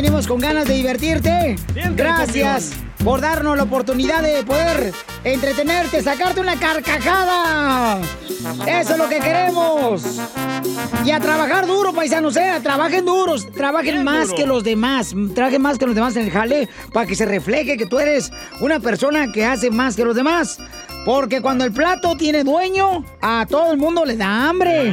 Venimos con ganas de divertirte. Gracias por darnos la oportunidad de poder entretenerte, sacarte una carcajada. Eso es lo que queremos. Y a trabajar duro, paisanos, ¿eh? Trabajen duros, trabajen más que los demás. Trabajen más que los demás en el jale para que se refleje que tú eres una persona que hace más que los demás. Porque cuando el plato tiene dueño, a todo el mundo le da hambre.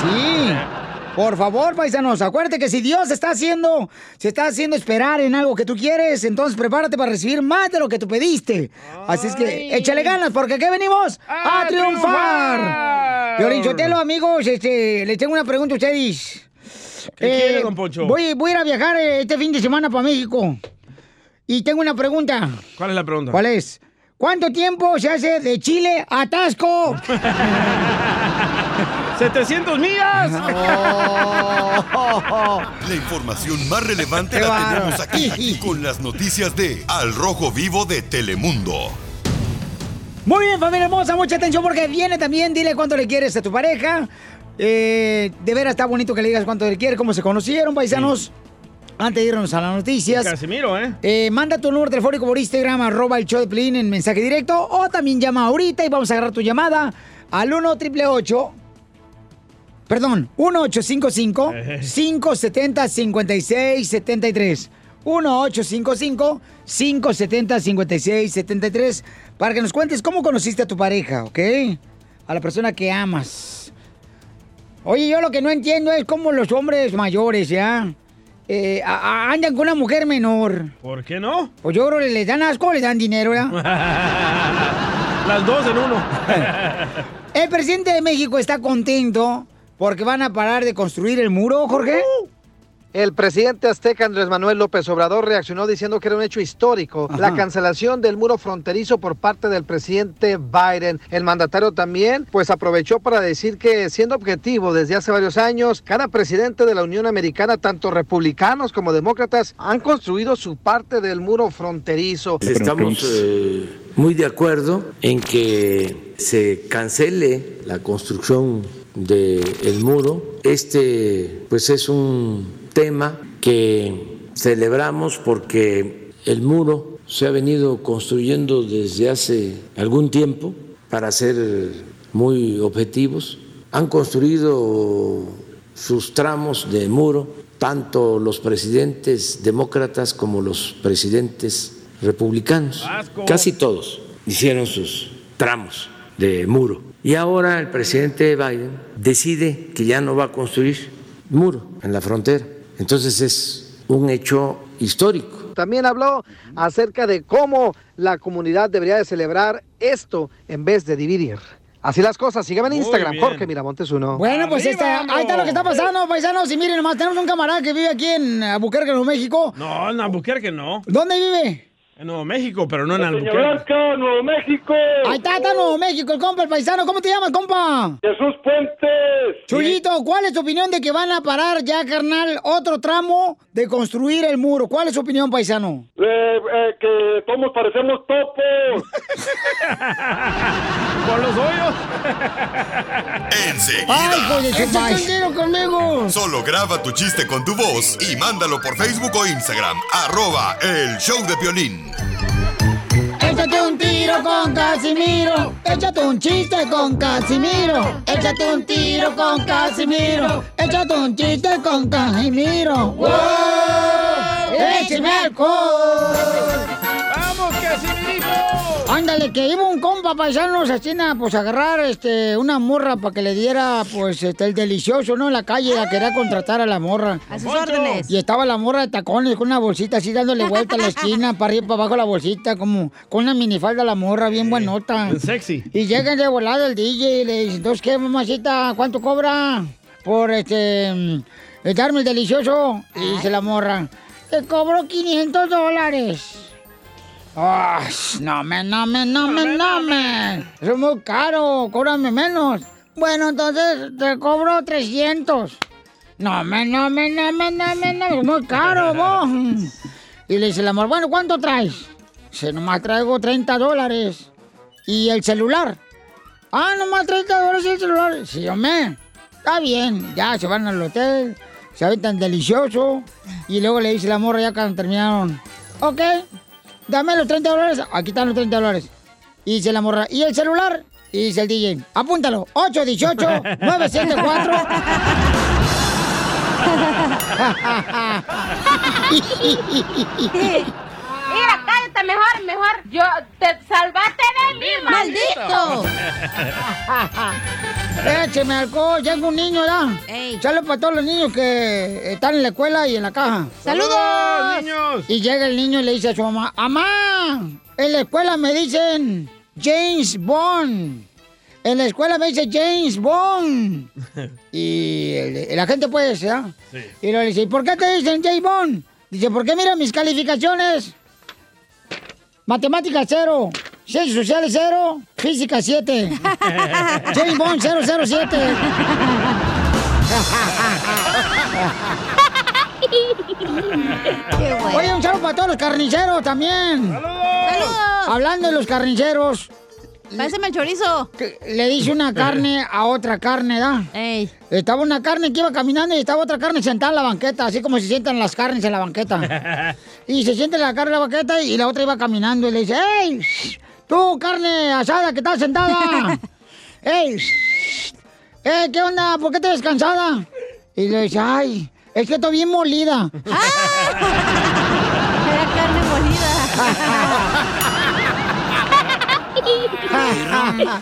Sí. Por favor, paisanos, acuérdate que si Dios está haciendo, se está haciendo esperar en algo que tú quieres, entonces prepárate para recibir más de lo que tú pediste. Así es que échale ganas, porque aquí venimos a, ¡A triunfar. Sotelo, amigos, este, les tengo una pregunta a ustedes. ¿Qué quiere, don Poncho? Voy, voy a ir a viajar eh, este fin de semana para México. Y tengo una pregunta. ¿Cuál es la pregunta? ¿Cuál es? ¿Cuánto tiempo se hace de Chile a Tasco? ¡700 millas! La información más relevante la tenemos aquí con las noticias de Al Rojo Vivo de Telemundo. Muy bien, familia hermosa, mucha atención porque viene también, dile cuánto le quieres a tu pareja. Eh, de veras está bonito que le digas cuánto le quieres, cómo se conocieron, paisanos. Antes de irnos a las noticias. Casimiro, ¿eh? Eh, manda tu número telefónico por Instagram, arroba el show de Pelín en mensaje directo. O también llama ahorita y vamos a agarrar tu llamada al 1 888 Perdón, 1 570 5673 1 570 5673 para que nos cuentes cómo conociste a tu pareja, ¿ok? A la persona que amas. Oye, yo lo que no entiendo es cómo los hombres mayores, ¿ya? Eh, a- a- andan con una mujer menor. ¿Por qué no? Pues yo creo que les dan asco o les dan dinero, ¿ya? Las dos en uno. El presidente de México está contento porque van a parar de construir el muro, Jorge. El presidente azteca Andrés Manuel López Obrador reaccionó diciendo que era un hecho histórico la cancelación del muro fronterizo por parte del presidente Biden. El mandatario también pues aprovechó para decir que siendo objetivo desde hace varios años, cada presidente de la Unión Americana, tanto republicanos como demócratas, han construido su parte del muro fronterizo. Estamos eh, muy de acuerdo en que se cancele la construcción del muro. Este pues es un tema que celebramos porque el muro se ha venido construyendo desde hace algún tiempo para ser muy objetivos. Han construido sus tramos de muro tanto los presidentes demócratas como los presidentes republicanos. Casi todos hicieron sus tramos de muro. Y ahora el presidente Biden decide que ya no va a construir muro en la frontera. Entonces es un hecho histórico. También habló acerca de cómo la comunidad debería de celebrar esto en vez de dividir. Así las cosas, síganme en Instagram. Jorge Miramontes uno. Bueno, pues ¡Arriba, está, ahí está lo que está pasando, paisanos. Y miren, nomás tenemos un camarada que vive aquí en Albuquerque, Nuevo México. No, en Albuquerque no. ¿Dónde vive? En Nuevo México, pero no en Albuquerque. Señorazca, Nuevo México. Ahí está, está Nuevo México, el compa, el paisano. ¿Cómo te llamas, compa? Jesús Puentes. Chuyito, ¿cuál es tu opinión de que van a parar ya, carnal, otro tramo de construir el muro? ¿Cuál es su opinión, paisano? Eh, eh, que todos parecemos topos. Por los hoyos. Enseguida. ¡Ay, pues conmigo! Solo graba tu chiste con tu voz y mándalo por Facebook o Instagram. Arroba el show de violín. Échate un tiro con Casimiro. Échate un chiste con Casimiro. Échate un tiro con Casimiro. Échate un chiste con Casimiro. ¡Wow! ¡Échame alcohol! ¡Vamos, Casimirito! Ándale, que iba un compa paisanos así, na, pues a agarrar este, una morra para que le diera pues este, el delicioso, ¿no? En la calle, la quería contratar a la morra. A sus órdenes. Y estaba la morra de tacones con una bolsita así dándole vuelta a la esquina, para arriba y para abajo la bolsita, como con una minifalda la morra, bien buenota. Bien sexy. Y llegan de volada el DJ y le dicen, entonces, ¿qué, mamacita? ¿Cuánto cobra por este darme el delicioso? Y dice la morra, te cobro 500 dólares. Ay, no me, no me, no me, no me. Eso es muy caro, cóbrame menos. Bueno, entonces te cobro 300. No me, no me, no me, no me, no me, es muy caro, vos. Y le dice el amor, bueno, ¿cuánto traes? Dice, nomás traigo 30 dólares. ¿Y el celular? Ah, nomás 30 dólares y el celular. Sí, hombre, está bien. Ya se van al hotel, se aventan delicioso. Y luego le dice la morra ya cuando terminaron. Ok, dame los 30 dólares. Aquí están los 30 dólares. Y dice la morra, ¿y el celular? Y dice el DJ, apúntalo, 818-974. Mira, cállate mejor, mejor. Yo te salvaste de mí, maldito. Écheme alcohol, llega un niño ya. Ey. Saludos para todos los niños que están en la escuela y en la caja. ¡Saludos! niños! Y llega el niño y le dice a su mamá, ¡Mamá! En la escuela me dicen James Bond. En la escuela me dice James Bond. y la gente pues, ¿ya? Sí. Y luego le dice, ¿y por qué te dicen James Bond? Dice, ¿por qué mira mis calificaciones? Matemáticas cero, ciencias sociales cero, física 7. James Bond 007. Qué bueno. Oye, un saludo para todos los carniceros también. ¡Saludos! Hablando de los carniceros, Pásame el chorizo. le dice una carne a otra carne, ¿da? Ey. Estaba una carne que iba caminando y estaba otra carne sentada en la banqueta, así como se sientan las carnes en la banqueta. Y se siente la carne en la banqueta y la otra iba caminando y le dice, ¡Ey! Tú, carne asada que estás sentada. ¡Ey! ¡Eh, qué onda! ¿Por qué te ves cansada? Y le dice, ¡ay! Es que estoy bien molida. Era carne molida.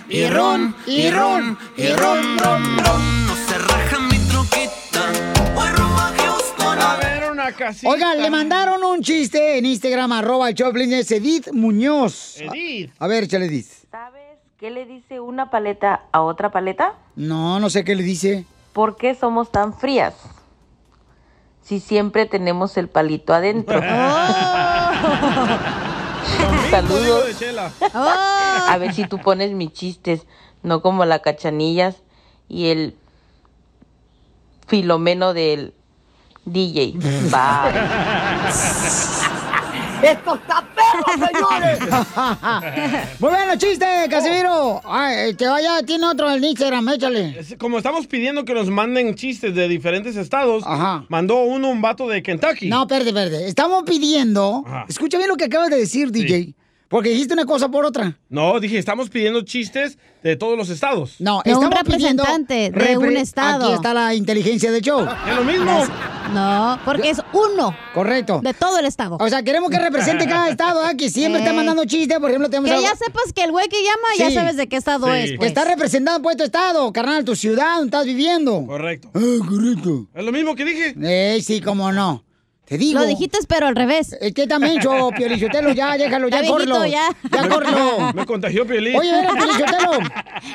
y ron, y ron, y ron, ron, ron. No una casita. Oigan, le mandaron un chiste en Instagram, arroba el Choplin, es Edith Muñoz. Edith. A ver, échale, Edith. ¿Sabes qué le dice una paleta a otra paleta? No, no sé qué le dice. ¿Por qué somos tan frías? Si siempre tenemos el palito adentro. Saludos. Oh. A ver si tú pones mis chistes, no como la cachanillas y el filomeno del DJ. Bye. ¡Esto está perro, señores! Muy bueno, chiste, Casimiro. Ay, te vaya, tiene otro en Instagram, échale. Como estamos pidiendo que nos manden chistes de diferentes estados, Ajá. mandó uno un vato de Kentucky. No, espérate, espérate. Estamos pidiendo. Ajá. Escucha bien lo que acabas de decir, DJ. Porque dijiste una cosa por otra. No, dije, estamos pidiendo chistes de todos los estados. No, De un estamos pidiendo representante de un estado. Aquí está la inteligencia del show. Es lo mismo. No, porque es uno Correcto. de todo el estado. O sea, queremos que represente cada estado, ¿ah? que siempre está Ey. mandando chistes. Por ejemplo, tenemos Que a- ya sepas que el güey que llama Sí. ya sabes de qué estado Sí. es. que Pues. está representando pues tu estado, carnal, tu ciudad, donde estás viviendo. Correcto. Ah, correcto. Es lo mismo que dije. Eh, sí, cómo no. Te digo. Lo dijiste, pero al revés. Es que también, yo, Piolichotelo, ya, déjalo, ya, córrelo. ya. Ya, córrelo. Me contagió Piolín. Oye, mira, Piolichotelo.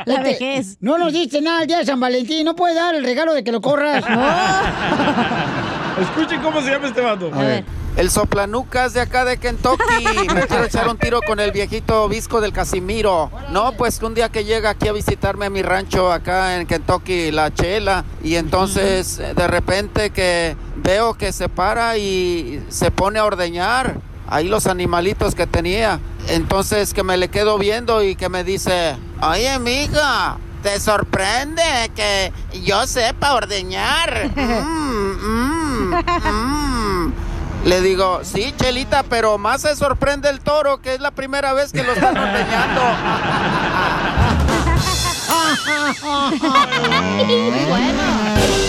La vejez. No nos diste nada el día de San Valentín. No puedes dar el regalo de que lo corras. Escuchen cómo se llama este vato. A ver. El soplanucas de acá de Kentucky. Me quiero echar un tiro con el viejito visco del Casimiro. No, pues un día que llega aquí a visitarme a mi rancho acá en Kentucky, la chela. Y entonces eh, de repente que veo que se para y se pone a ordeñar. Ahí los animalitos que tenía. Entonces que me le quedo viendo y que me dice, oye mija, ¿te sorprende que yo sepa ordeñar? Mm, mm, mm". Le digo, sí, Chelita, pero más se sorprende el toro, que es la primera vez que lo están ordeñando.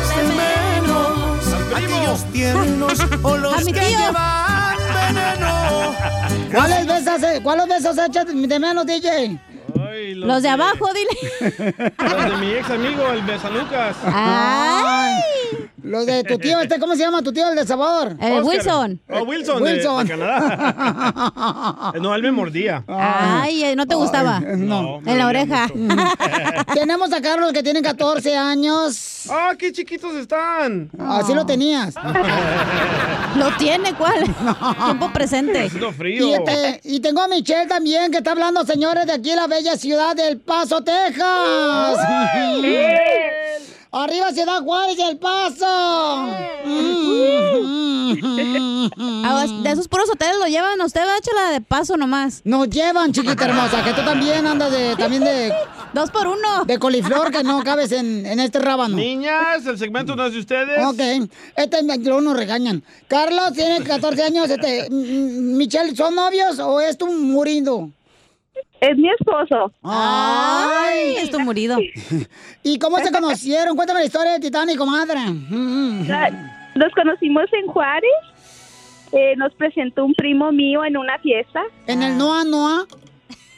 tiernos o los A mi que tío. llevan veneno. ¿Cuáles besos, ¿Cuáles besos echas de menos, DJ? Los de abajo, dile. Los de mi ex amigo, el Besalucas. Ay. Los de tu tío, este, ¿cómo se llama tu tío, el de sabor? Eh. Wilson. Oh, Wilson, Wilson. de Canadá. No, él me mordía. Ay, eh, ¿no te gustaba? Ay, no. En la oreja. Tenemos a Carlos que tiene 14 años. ¡Ah, qué chiquitos están! Así lo tenías. Lo tiene, ¿cuál? Tiempo presente. Haciendo frío. Y, este- y tengo a Michelle también, que está hablando, señores, de aquí la bella ciudad del Paso, Texas. Arriba Ciudad Juárez y El Paso. Ah, De esos puros hoteles lo llevan a usted, Chela, de paso nomás. Nos llevan, chiquita hermosa, que tú también andas de, también de... Dos por uno. De coliflor, que no cabes en, en este rábano. Niñas, el segmento no es de ustedes. Ok, este luego nos regañan. Carlos tiene 14 años, este, mm, mm, Michelle, ¿son novios o es tu murindo? Es mi esposo. Ay, es tu murido. ¿Y cómo se conocieron? Cuéntame la historia de Titanic, comadre. Nos conocimos en Juárez. Eh, nos presentó un primo mío en una fiesta. ¿En el Noa Noa?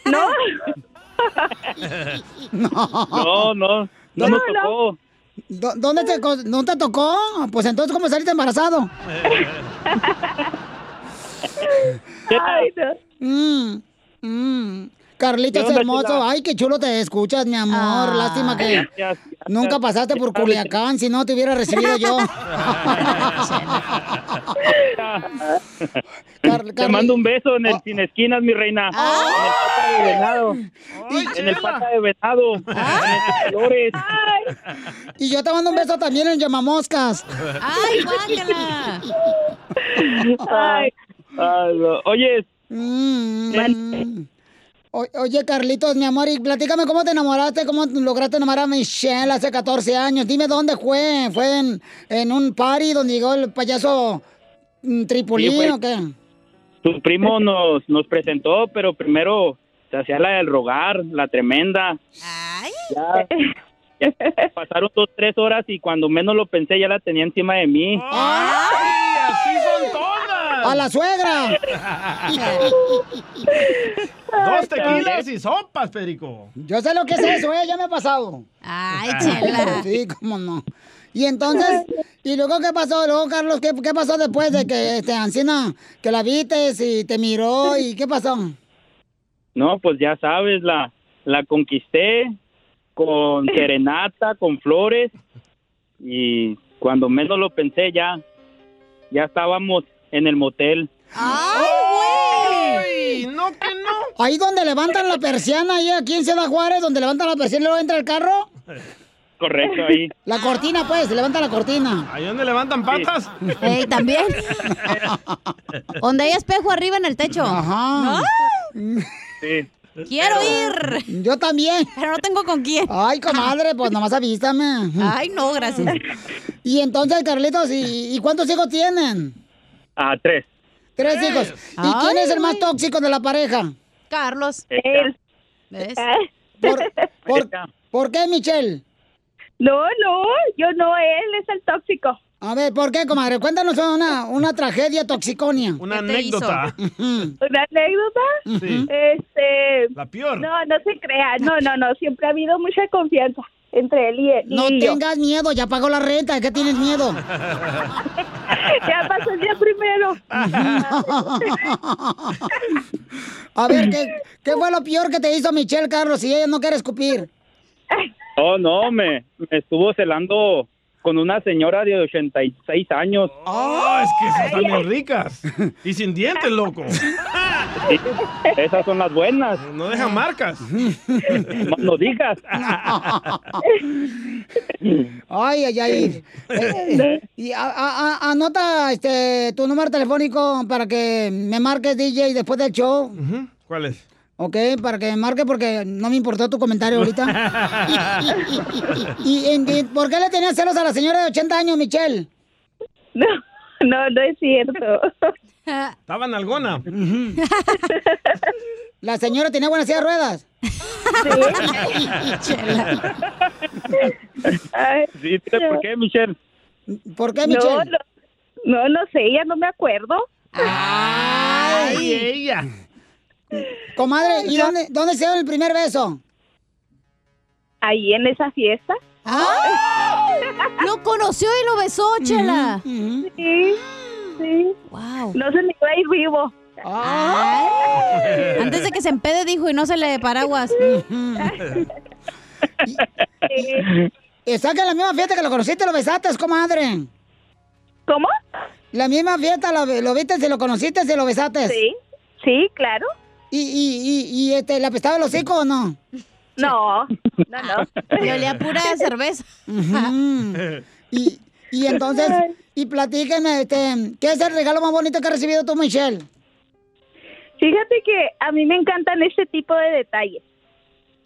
No. No, no, no nos tocó. ¿Dó- ¿Dónde te, ¿No te tocó? Pues entonces, ¿cómo saliste embarazado? Ay, no. Mm, mm. Carlitos ¿Qué onda, hermoso, ay, qué chulo te escuchas, mi amor. Lástima que Gracias, nunca pasaste por Culiacán, si no te hubiera recibido yo. Te mando un beso en el sin esquinas, mi reina. Ah. En el pata de venado. En el pata de venado. En el Dolores. Y yo te mando un beso también en Llamamoscas. Ay, guácala. Ay. Ay, no. Oye, Mm. O- oye, Carlitos, mi amor, y platícame cómo te enamoraste, cómo lograste enamorar a Michelle hace 14 años. Dime dónde fue. ¿Fue en, en un party donde llegó el payaso mm, Tripulín Sí, o qué? tu primo nos, nos presentó, pero primero se hacía la del rogar, la tremenda. Ya, ya pasaron dos, tres horas y cuando menos lo pensé ya la tenía encima de mí. ¡Ay, así son todas! ¡A la suegra! Dos tequilas y sopas, Perico. Yo sé lo que es eso, ¿eh? Ya me ha pasado. Ay, chela. Sí, cómo no. Y entonces, ¿y luego qué pasó? Luego, Carlos, ¿qué, qué pasó después de que, este, Ancina, que la viste y te miró y qué pasó? No, pues ya sabes, la, la conquisté con serenata, con flores y cuando menos lo pensé ya, ya estábamos en el motel. ¡Ay, no que no! Ahí donde levantan la persiana, ahí aquí en Ciudad Juárez, donde levantan la persiana y luego entra el carro. Correcto, ahí. La cortina, pues, se levanta la cortina. ¿Ahí donde levantan patas? Ey, también. Donde hay espejo arriba en el techo. Ajá. Sí. Quiero ir. Yo también. Pero no tengo con quién. Ay, comadre, pues nomás avísame. Ay, no, gracias. Y entonces, Carlitos, ¿y, y cuántos hijos tienen? Ah, tres. Tres hijos. ¿Y quién es el más tóxico de la pareja? Carlos. Él. ¿Ves? ¿Por, por, por qué, Michelle? No, no, yo no, él es el tóxico. A ver, ¿por qué, comadre? Cuéntanos una, una tragedia toxiconia. Una anécdota. ¿Una anécdota? Sí. Este... La peor. No, no se crea. No, no, no. Siempre ha habido mucha confianza entre él y, y No yo. tengas miedo, ya pagó la renta, ¿de qué tienes miedo? Ya pasó el día primero. A ver, ¿qué, ¿qué fue lo peor que te hizo Michelle, Carlos, si ella no quiere escupir? Oh, no, me, me estuvo celando con una señora de 86 años. Oh, es que esas están bien ricas. Y sin dientes, loco. Sí, esas son las buenas. No dejan marcas. No lo digas. Ay, ay, ay. Eh, y a- anota este, tu número telefónico para que me marques, DJ, después del show. ¿Cuál es? Ok, para que me marque porque no me importó tu comentario ahorita. ¿Y, por qué le tenías celos a la señora de 80 años, Michelle? No, no, no es cierto. Estaba en algona. La señora tenía buenas silla de ruedas. Ay, Sí, ¿por qué, Michelle? ¿Por qué, no, Michelle? no, no, no sé, ya no me acuerdo. Ay, ella. Comadre, ¿y dónde, dónde se dio el primer beso? Ahí en esa fiesta. Lo conoció y lo besó, Chela. Sí, sí. Wow. No se me iba a ir vivo. Antes de que se empede, dijo, y no se le paraguas. Está que en la misma fiesta que lo conociste, lo besaste, comadre. ¿Cómo? La misma fiesta, lo, lo viste, se lo conociste, se lo besaste. Sí, sí, claro. ¿Y, y, y, y este, le apestaba el hocico o no? No, no, no. Le olía pura cerveza. Y, y entonces, y platíqueme, este, ¿qué es el regalo más bonito que has recibido tú, Michelle? Fíjate que a mí me encantan este tipo de detalles.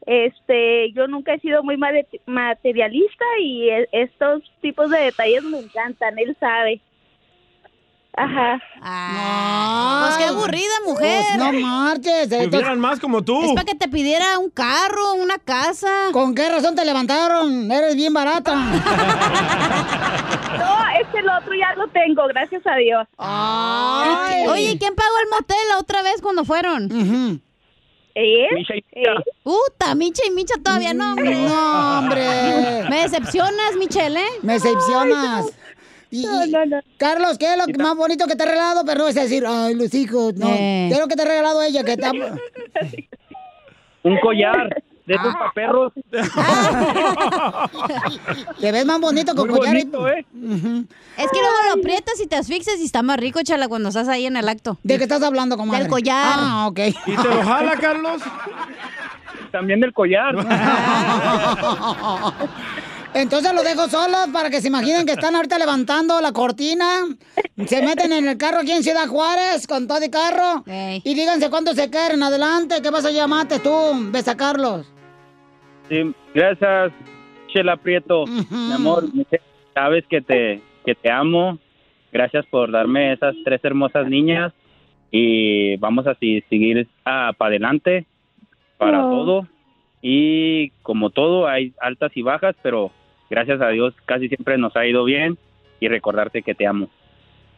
Este, yo nunca he sido muy mate- materialista y e- estos tipos de detalles me encantan, él sabe. Ajá. Pues qué aburrida, mujer. Pues no marches. Hubieran más como tú. Es para que te pidiera un carro, una casa. ¿Con qué razón te levantaron? Eres bien barata. No, este el otro ya lo tengo, gracias a Dios. Ay. Oye, ¿y quién pagó el motel la otra vez cuando fueron? ¿Eh? Micha y ¿Eh? Puta, Micha y Micha todavía no, hombre. No, hombre. Me decepcionas, Michelle, ¿eh? Me decepcionas. Y, Carlos, ¿qué es lo que más bonito que te ha regalado? Pero no es decir, ay, los hijos, no. Eh. ¿Qué es lo que te ha regalado ella? Que te ha- Un collar de esos Ah. pa' perros. Te ves más bonito con Muy collar. bonito, ¿eh? Es que luego lo aprietas y te asfixias y está más rico, chala, cuando estás ahí en el acto. ¿De qué estás hablando, comadre? Del collar. Ah, ok. ¿Y te lo jala, Carlos? También del collar. Entonces los dejo solos para que se imaginen que están ahorita levantando la cortina. Se meten en el carro aquí en Ciudad Juárez con todo y carro. Y díganse cuánto se quieren. Adelante, ¿qué vas a llamarte tú? Besa a Carlos. Sí, gracias, Chela Prieto. Mi amor, sabes que te, que te amo. Gracias por darme esas tres hermosas niñas. Y vamos a seguir para adelante para Oh. todo. Y como todo, hay altas y bajas, pero gracias a Dios casi siempre nos ha ido bien. Y recordarte que te amo.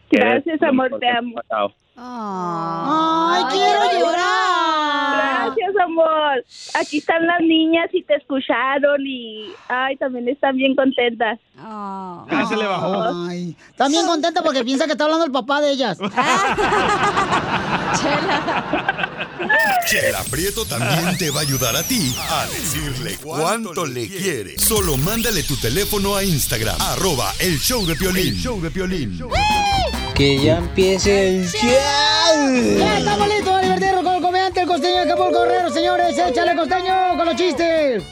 Que Gracias, amor, te amo. pasado. ¡Ay, quiero llorar! Gracias, amor. Aquí están las niñas y te escucharon y, ay, también están bien contentas. Se le bajó. Ay, están bien contenta porque piensa que está hablando el papá de ellas. Chela Prieto también te va a ayudar a ti a decirle cuánto le quiere. Solo mándale tu teléfono a Instagram, arroba el show de Piolín. show de Piolín. Que ya empiece el Ya estamos listos para divertirnos con el comediante, el costeño de Acapulco Guerrero, señores. Échale costeño con los chistes.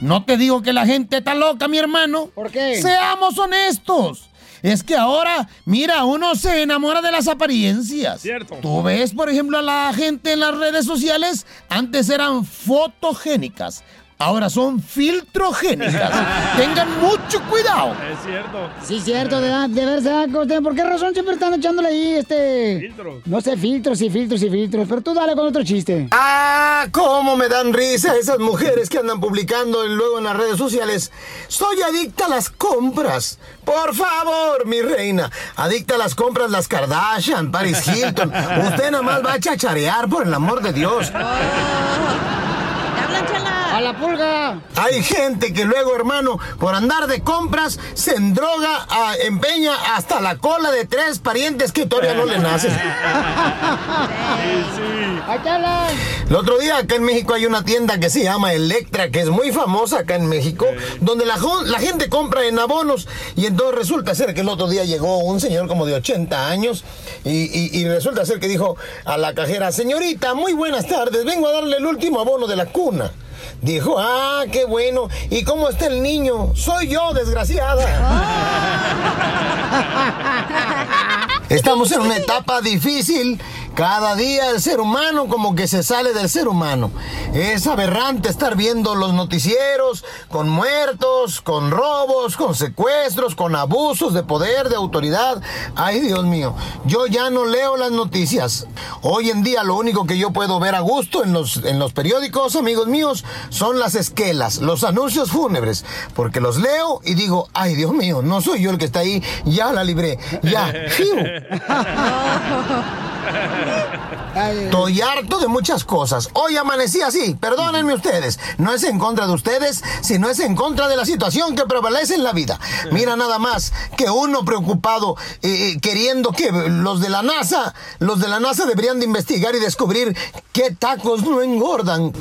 No te digo que la gente está loca, mi hermano. ¿Por qué? Seamos honestos. Es que ahora, mira, uno se enamora de las apariencias. Cierto. Tú ves, por ejemplo, a la gente en las redes sociales, antes eran fotogénicas, ahora son filtrogénicas. Tengan mucho cuidado. Es cierto. Sí, cierto, de, de verdad. ¿Por qué razón siempre están echándole ahí este. Filtros. No sé, filtros y filtros y filtros. Pero tú dale con otro chiste. Ah, cómo me dan risa esas mujeres que andan publicando luego en las redes sociales. Soy adicta a las compras. Por favor, mi reina. Adicta a las compras las Kardashian, Paris Hilton. Usted nada más va a chacharear por el amor de Dios. La pulga! Hay gente que luego, hermano, por andar de compras, se endroga, a- empeña hasta la cola de tres parientes que todavía no le nacen. ¡Achala! El otro día acá en México hay una tienda que se llama Electra, que es muy famosa acá en México, donde la, gente compra en abonos. Y entonces resulta ser que el otro día llegó un señor como de 80 años y, y- y resulta ser que dijo a la cajera, señorita, muy buenas tardes, vengo a darle el último abono de la cuna. Dijo, ah, qué bueno. ¿Y cómo está el niño? Soy yo, desgraciada. Estamos en una etapa difícil. Cada día el ser humano como que se sale del ser humano. Es aberrante estar viendo los noticieros con muertos, con robos, con secuestros, con abusos de poder, de autoridad. Ay, Dios mío, yo ya no leo las noticias. Hoy en día lo único que yo puedo ver a gusto en los, en los periódicos, amigos míos, son las esquelas, los anuncios fúnebres. Porque los leo y digo, ay, Dios mío, no soy yo el que está ahí, ya la libré, ya. Estoy harto de muchas cosas. Hoy amanecí así, perdónenme ustedes. No es en contra de ustedes, sino es en contra de la situación que prevalece en la vida. Mira nada más que uno preocupado eh, eh, queriendo que los de la NASA, los de la NASA deberían de investigar y descubrir qué tacos no engordan.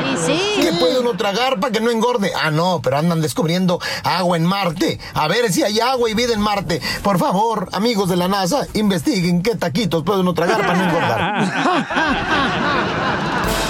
Y sí. ¿Qué puede uno tragar para que no engorde? Ah, no, pero andan descubriendo agua en Marte. A ver si hay agua y vida en Marte. Por favor, amigos de la NASA, investiguen qué taquitos puede uno tragar para no engordar.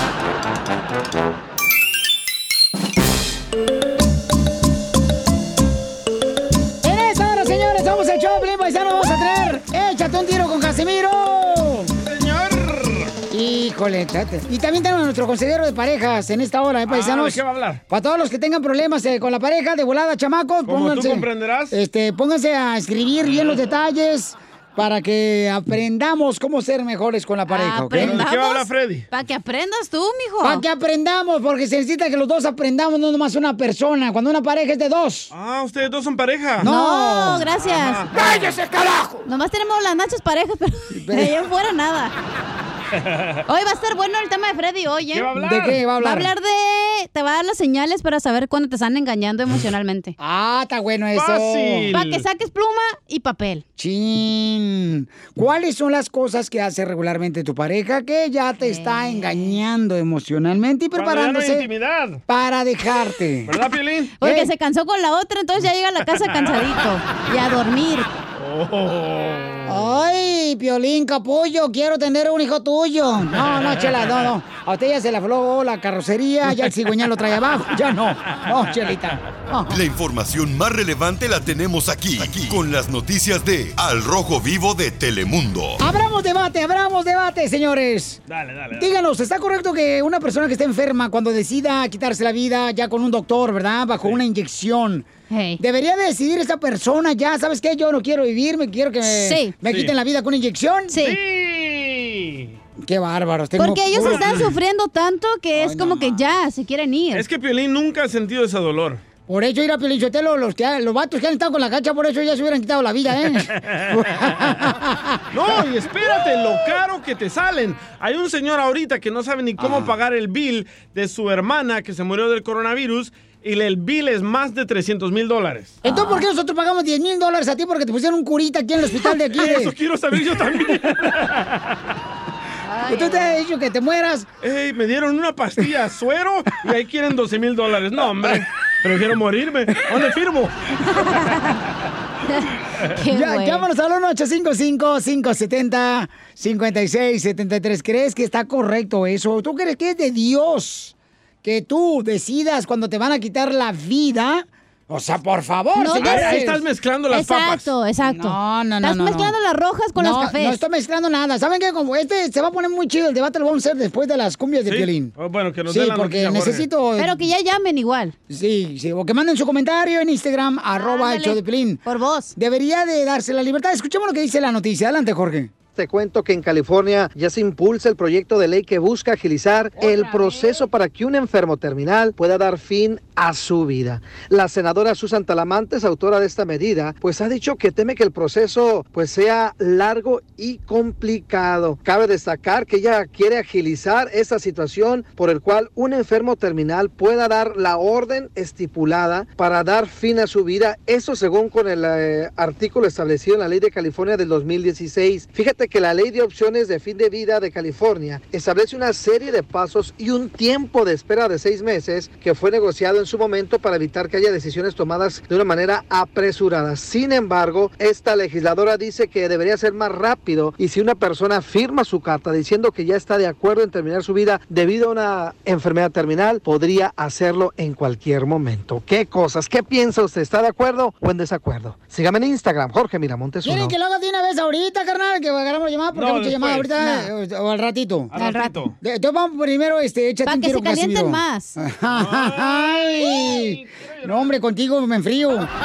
Híjole. Y también tenemos a nuestro consejero de parejas en esta hora, ¿eh, paisanos? Ah, ¿de qué va a hablar? Para todos los que tengan problemas eh, con la pareja, de volada, chamacos, Como tú pónganse. comprenderás. Este, pónganse a escribir bien los detalles para que aprendamos cómo ser mejores con la pareja, ¿ok? ¿Aprendamos? Para que aprendas tú, mijo. Para que aprendamos, porque se necesita que los dos aprendamos, no nomás una persona. Cuando una pareja es de dos. Ah, ustedes dos son pareja. No, gracias. ¡Cállese, carajo! Nomás tenemos las nachas parejas, pero de ahí fuera nada. Hoy va a estar bueno el tema de Freddy hoy, ¿eh? ¿Qué va a hablar? ¿De qué va a hablar? Va a hablar de... Te va a dar las señales para saber cuándo te están engañando emocionalmente. Ah, está bueno eso. Fácil. Para que saques pluma y papel. Chin. ¿Cuáles son las cosas que hace regularmente tu pareja que ya te está engañando emocionalmente y no preparándose intimidad. para dejarte? ¿Verdad, Piolín? Porque ¿Eh? se cansó con la otra, entonces ya llega a la casa cansadito. Y a dormir. Ay, Piolín Capullo, quiero tener un hijo tuyo. No, no, chela, no, no. A usted ya se le aflojó la carrocería, ya el cigüeñal lo trae abajo. Ya no. No, chelita. No. La información más relevante la tenemos aquí, aquí, con las noticias de Al Rojo Vivo de Telemundo. Abramos debate, abramos debate, señores. Dale, dale. dale. Díganos, ¿está correcto que una persona que esté enferma cuando decida quitarse la vida ya con un doctor, ¿verdad? Bajo una inyección. ¿Debería decidir esa persona ya, ¿sabes qué? Yo no quiero vivir, me quiero que me, Sí. me Sí. quiten la vida con una inyección? Sí. Sí. Qué bárbaros. tengo Porque ellos están sufriendo tanto que es como que ya se quieren ir. Es que Piolín nunca ha sentido ese dolor. Por eso ir a Piolichotelo, los, que, los vatos que han estado con la cacha, por eso ya se hubieran quitado la vida, ¿eh? No, y espérate, lo caro que te salen. Hay un señor ahorita que no sabe ni cómo pagar el bill de su hermana que se murió del coronavirus y el bill es más de 300 mil dólares. Entonces, ¿por qué nosotros pagamos 10 mil dólares a ti porque te pusieron un curita aquí en el hospital de aquí? de- Eso quiero saber yo también. Entonces te he dicho que te mueras. Ey, me dieron una pastilla suero y ahí quieren 12 mil dólares. No, hombre, prefiero morirme. ¿Dónde firmo? Ya, llámanos al 1-855-570-5673. ¿Crees que está correcto eso? ¿Tú crees que es de Dios que tú decidas cuando te van a quitar la vida? O sea, por favor, No, señores. Ahí estás mezclando las papas. Exacto, exacto. No, no, no. Estás no, no. mezclando las rojas con no, las cafés. No estoy mezclando nada. ¿Saben qué? Como este se va a poner muy chido. El debate lo vamos a hacer después de las cumbias de violín. Oh, bueno, que nos Sí, dé la porque noticia, necesito. Pero que ya llamen igual. Sí, sí, o que manden su comentario en Instagram, arroba el show de Pelín. Por vos. Debería de darse la libertad. Escuchemos lo que dice la noticia. Adelante, Jorge. Te cuento que en California ya se impulsa el proyecto de ley que busca agilizar el proceso para que un enfermo terminal pueda dar fin a su vida. La senadora Susan Talamantes, autora de esta medida, pues ha dicho que teme que el proceso pues sea largo y complicado. Cabe destacar que ella quiere agilizar esta situación por el cual un enfermo terminal pueda dar la orden estipulada para dar fin a su vida. Eso según con el eh, artículo establecido en la ley de California del 2016. Fíjate que la ley de opciones de fin de vida de California establece una serie de pasos y un tiempo de espera de seis meses que fue negociado en su momento para evitar que haya decisiones tomadas de una manera apresurada. Sin embargo, esta legisladora dice que debería ser más rápido y si una persona firma su carta diciendo que ya está de acuerdo en terminar su vida debido a una enfermedad terminal, podría hacerlo en cualquier momento. ¿Qué cosas? ¿Qué piensa usted? ¿Está de acuerdo o en desacuerdo? Sígame en Instagram, Jorge Miramontes. ¿Quieren que lo haga de una vez ahorita, carnal? Que agarramos llamada porque No, hay mucha llamada ahorita eh, o al ratito. Al ratito. De- Entonces vamos primero, este, échate Pa' un que tiro se calienten Casimiro. más. Ay, no, hombre, contigo me enfrío.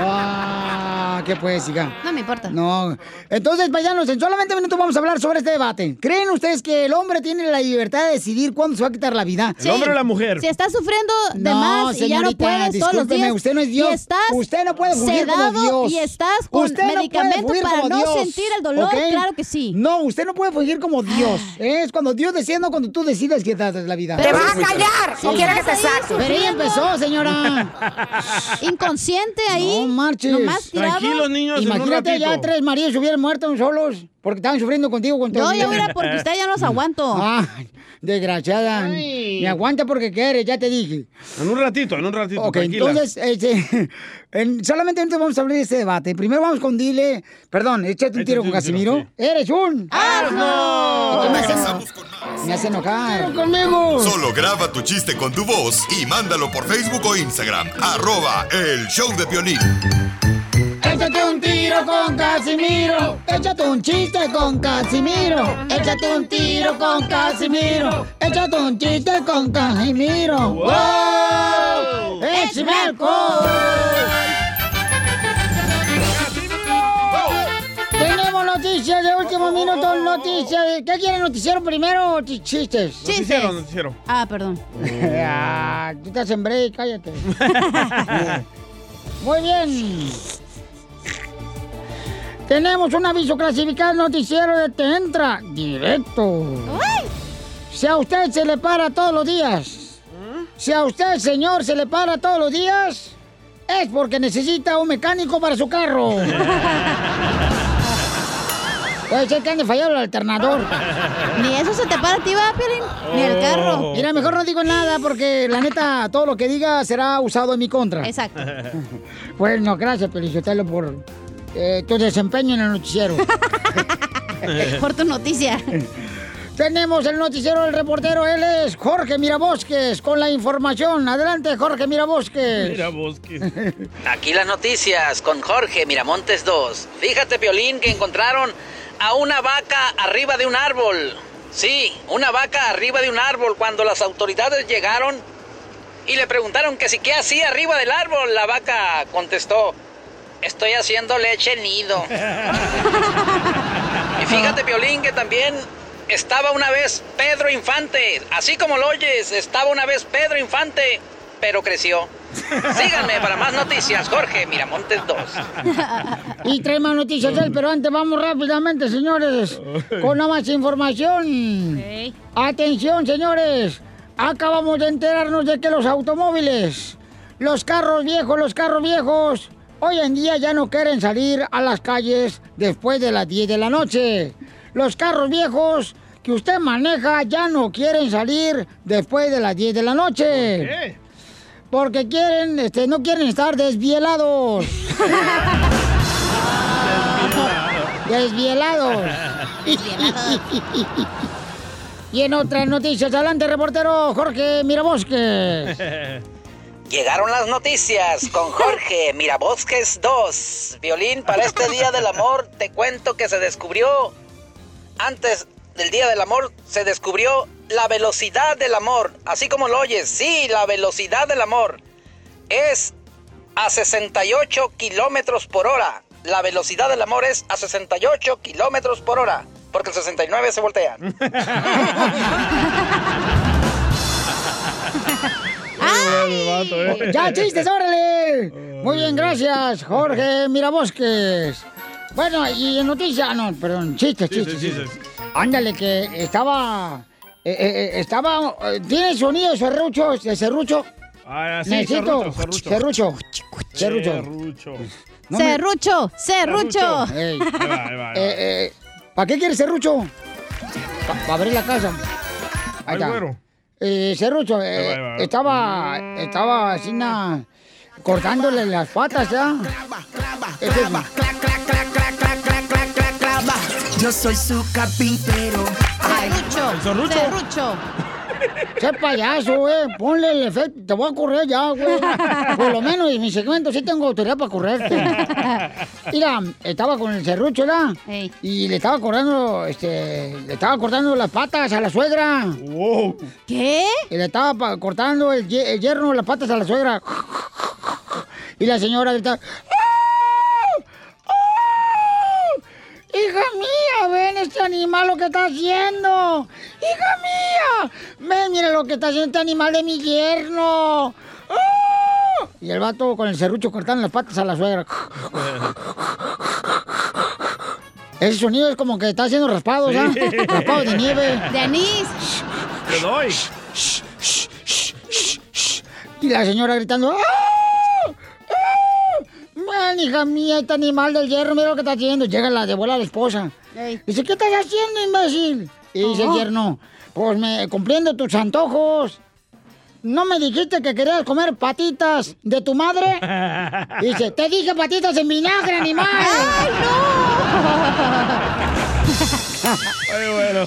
Ah, ¿qué pues, hija? No me importa. No. Entonces, paisanos, en solamente minutos vamos a hablar sobre este debate. ¿Creen ustedes que el hombre tiene la libertad de decidir cuándo se va a quitar la vida? Sí. Si estás sufriendo de No, más y ya no puedes todos los discúlpeme, días. usted no es Dios. Y estás Usted no puede fungir como Dios. Y estás con Usted no medicamento fungir para no Dios, sentir el dolor. Claro que sí. No, usted no puede fungir como Dios. ¿eh? Es cuando Dios decide, no cuando tú decides quitarte la vida. ¿Te vas a callar o quieres que te saque? Pero ella empezó, señora. Inconsciente ahí. No marches. Nomás tirado. Imagínate ya tres maridos se hubieran muerto solos porque estaban sufriendo contigo. Con No, todo ya día. hubiera, porque usted ya no los aguanto. Ay, desgraciada. Me aguanta porque quiere, ya te dije. En un ratito, en un ratito. Ok, tranquila. entonces, este, en- solamente entonces vamos a abrir este debate. Primero vamos con Dile, perdón, échate un tiro con Casimiro. ¡Eres un ¡Asno! ¿Qué me hace, Regresamos me hace enojar. conmigo! Solo graba tu chiste con tu voz y mándalo por Facebook o Instagram. Arroba El Show de Violín. Échate un tiro con Casimiro. Échate un chiste con Casimiro. Échate un tiro con Casimiro. Échate un chiste con Casimiro. ¡Wow! ¡Échame alcohol! Tenemos noticias de último minuto, noticias. ¿Qué quieren noticiero primero o ch- chistes? Noticiero, noticiero. Ah, perdón. Ah, tú estás en break, cállate. Muy bien. Tenemos un aviso clasificado noticiero de Te Entra Directo. Si a usted se le para todos los días, si a usted, señor, se le para todos los días, es porque necesita un mecánico para su carro. Puede ser que ande fallado el alternador. Ni eso se te para a ti, va, Piolín. Ni el carro. Mira, mejor no digo nada porque la neta, todo lo que diga será usado en mi contra. Exacto. Bueno, gracias, Pelizotelo, por eh, tu desempeño en el noticiero. por tu noticia. Tenemos el noticiero del reportero, él es Jorge Mirabosques con la información. Adelante, Jorge Mirabosques. Mira vos que... Aquí las noticias con Jorge Miramontes 2. Fíjate, Piolín, que encontraron a una vaca arriba de un árbol. Sí, una vaca arriba de un árbol. Cuando las autoridades llegaron y le preguntaron que si qué hacía arriba del árbol, la vaca contestó, estoy haciendo leche nido. Y fíjate, Piolín, que también estaba una vez Pedro Infante. Así como lo estaba una vez Pedro Infante, pero creció. Síganme para más noticias, Jorge Miramontes 2. Y trae más noticias él, pero antes vamos rápidamente, señores, con nada más información. Atención, señores. Acabamos de enterarnos de que los automóviles, los carros viejos, los carros viejos, hoy en día ya no quieren salir a las calles después de las 10 de la noche. Los carros viejos que usted maneja ya no quieren salir después de las 10 de la noche. Porque quieren, este, no quieren estar desvielados. Desvielados. y en otras noticias, adelante, reportero Jorge Mirabosque. Llegaron las noticias con Jorge Mirabosques 2. Violín, para este Día del Amor te cuento que se descubrió, antes del Día del Amor, se descubrió la velocidad del amor. Así como lo oyes, sí, la velocidad del amor es a 68 kilómetros por hora. la velocidad del amor es a 68 kilómetros por hora, porque el 69 se voltea. Oh, Ya, chistes, órale. Muy bien, gracias, Jorge Mirabosques. Bueno, y en noticias, no, perdón, chistes, chistes. Chistes, chistes. Ándale, que estaba. Eh, eh, eh, estaba. eh, ¿Tiene sonido serrucho? ¿De serrucho? Ah, sí, Necesito. serrucho, Serrucho. Serrucho. Serrucho. No me- Serrucho, serrucho. Eh, eh, ¿Para qué quieres serrucho? Para abrir la casa. Ahí está. Eh, serrucho, eh, Ahí va, ahí va. estaba, estaba así na- cortándole las patas, ¿ya? Este es- Yo soy su carpintero. Serrucho. ¿El serrucho? Serrucho. ¡Qué payaso, eh! Ponle el efecto. Te voy a correr ya, güey. Por lo menos en mi segmento sí tengo autoridad para correrte. Mira, estaba con el serrucho, ¿verdad? Y le estaba cortando, este, le estaba cortando las patas a la suegra. ¿Qué? Y le estaba cortando el, el yerno las patas a la suegra. Y la señora gritaba, ¡Ah! ¡Ah! ¡Hija mía, ven este animal lo que está haciendo! ¡Hija mía! ¡Ven, mira lo que está haciendo este animal de mi yerno! ¡Ah! Y el vato con el serrucho cortando las patas a la suegra. Ese sonido es como que está haciendo raspados, ¿ah? Sí. Raspados de nieve. De anís. Te doy. Y la señora gritando, ¡Ah! Hija mía, este animal del hierro, mira lo que está haciendo. Llega la de vuela la esposa. Dice, ¿qué estás haciendo, imbécil? Y dice el Ajá. yerno, pues me cumpliendo tus antojos. ¿No me dijiste que querías comer patitas de tu madre? Dice, te dije patitas en vinagre, animal. ¡Ay, Ay, bueno.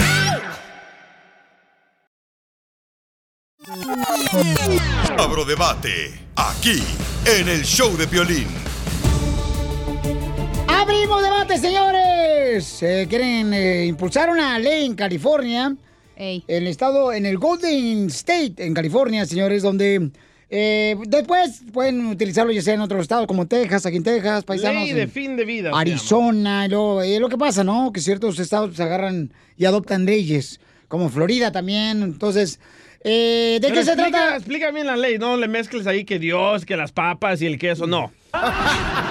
Abro debate aquí en el show de Piolín. ¡Abrimos debate, señores! Eh, quieren eh, impulsar una ley en California, en el estado, en el Golden State, en California, señores, donde eh, después pueden utilizarlo ya sea en otros estados como Texas, aquí en Texas, paisanos. Ley de en fin de vida. Arizona, y luego, eh, lo que pasa, ¿no? Que ciertos estados se agarran y adoptan leyes, como Florida también. Entonces, eh, ¿de Pero qué se explica- trata? Explica bien la ley, no le mezcles ahí que Dios, que las papas y el queso, no.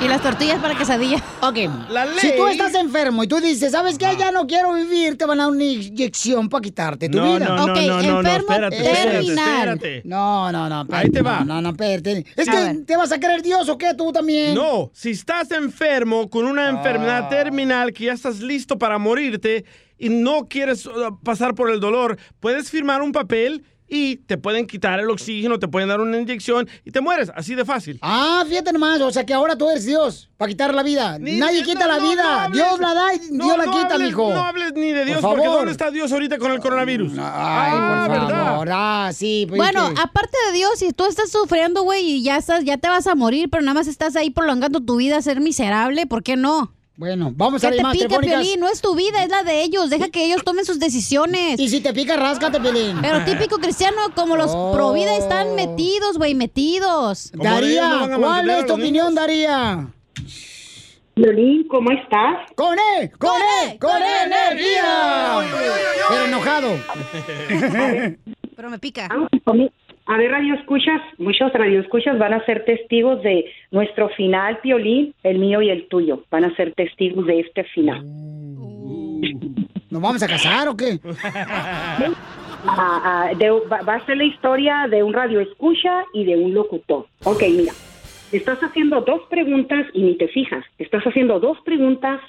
Y las tortillas para quesadilla. Ok. La ley... Si tú estás enfermo y tú dices, ¿sabes qué? Ya no quiero vivir, te van a dar una inyección para quitarte tu No, vida. no, no, Ok, no, no, no, enfermo espérate, espérate, terminal. espérate. No, no, no. Ahí te va. No, no, no, espérate. Es A que ver. te vas a creer Dios o qué tú también. No, si estás enfermo con una enfermedad terminal que ya estás listo para morirte y no quieres uh, pasar por el dolor, puedes firmar un papel y te pueden quitar el oxígeno, te pueden dar una inyección y te mueres, así de fácil. Ah, fíjate nomás, o sea que ahora tú eres Dios para quitar la vida. Nadie quita la vida, Dios la da y No, Dios la no quita, hables- mijo. No hables ni de Dios, Por porque favor. ¿dónde está Dios ahorita con el coronavirus? Ay, ah, por ¿verdad? favor. Ah, sí. pues, Bueno, aparte de Dios, si tú estás sufriendo, güey, y ya estás, ya te vas a morir, pero nada más estás ahí prolongando tu vida a ser miserable, ¿por qué no? Bueno, vamos a llamadas pica, telefónicas. Piolín, no es tu vida, es la de ellos. Deja que ellos tomen sus decisiones. Y si te pica, ráscate, Piolín. Pero típico cristiano, como los Oh. pro vida están metidos, güey, metidos. Daría, ¿cuál es tu opinión, Daría? Violín, ¿cómo estás? ¡Con E! ¡Con E! ¡Con E energía! Pero enojado. Pero me pica. Aunque, A ver, radio escuchas, muchos radio escuchas van a ser testigos de nuestro final, Piolín, el mío y el tuyo. Van a ser testigos de este final. ¿Nos vamos a casar o qué? Ah, ah, de- va, va a ser la historia de un radio escucha y de un locutor. Ok, mira, estás haciendo dos preguntas y ni te fijas. Estás haciendo dos preguntas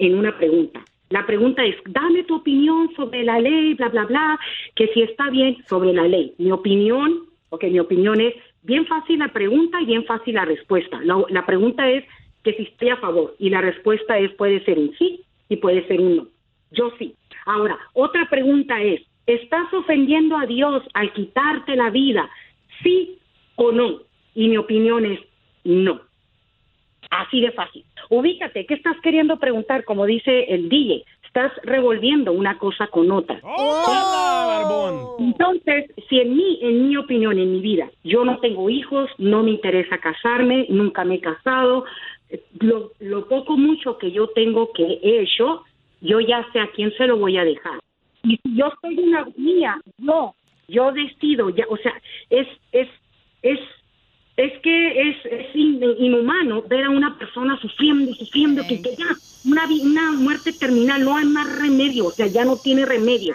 en una pregunta. La pregunta es, dame tu opinión sobre la ley, bla, bla, bla, que si está bien sobre la ley. Mi opinión, ok, mi opinión es bien fácil la pregunta y bien fácil la respuesta. La, la pregunta es que si estoy a favor y la respuesta es puede ser un sí y puede ser un no. Yo sí. Ahora, otra pregunta es, ¿estás ofendiendo a Dios al quitarte la vida? ¿Sí o no? Y mi opinión es no. Así de fácil. Ubícate, ¿qué estás queriendo preguntar? Como dice el DJ, estás revolviendo una cosa con otra. Entonces, si en mí, en mi opinión, en mi vida, yo no tengo hijos, no me interesa casarme, nunca me he casado, lo, lo poco mucho que yo tengo que he hecho, yo ya sé a quién se lo voy a dejar. Y si yo en una mía, yo, yo decido, ya, o sea, es, es, es, es que es, es in- inhumano ver a una persona sufriendo, sufriendo, que, que ya, una, una muerte terminal, no hay más remedio, o sea, ya no tiene remedio.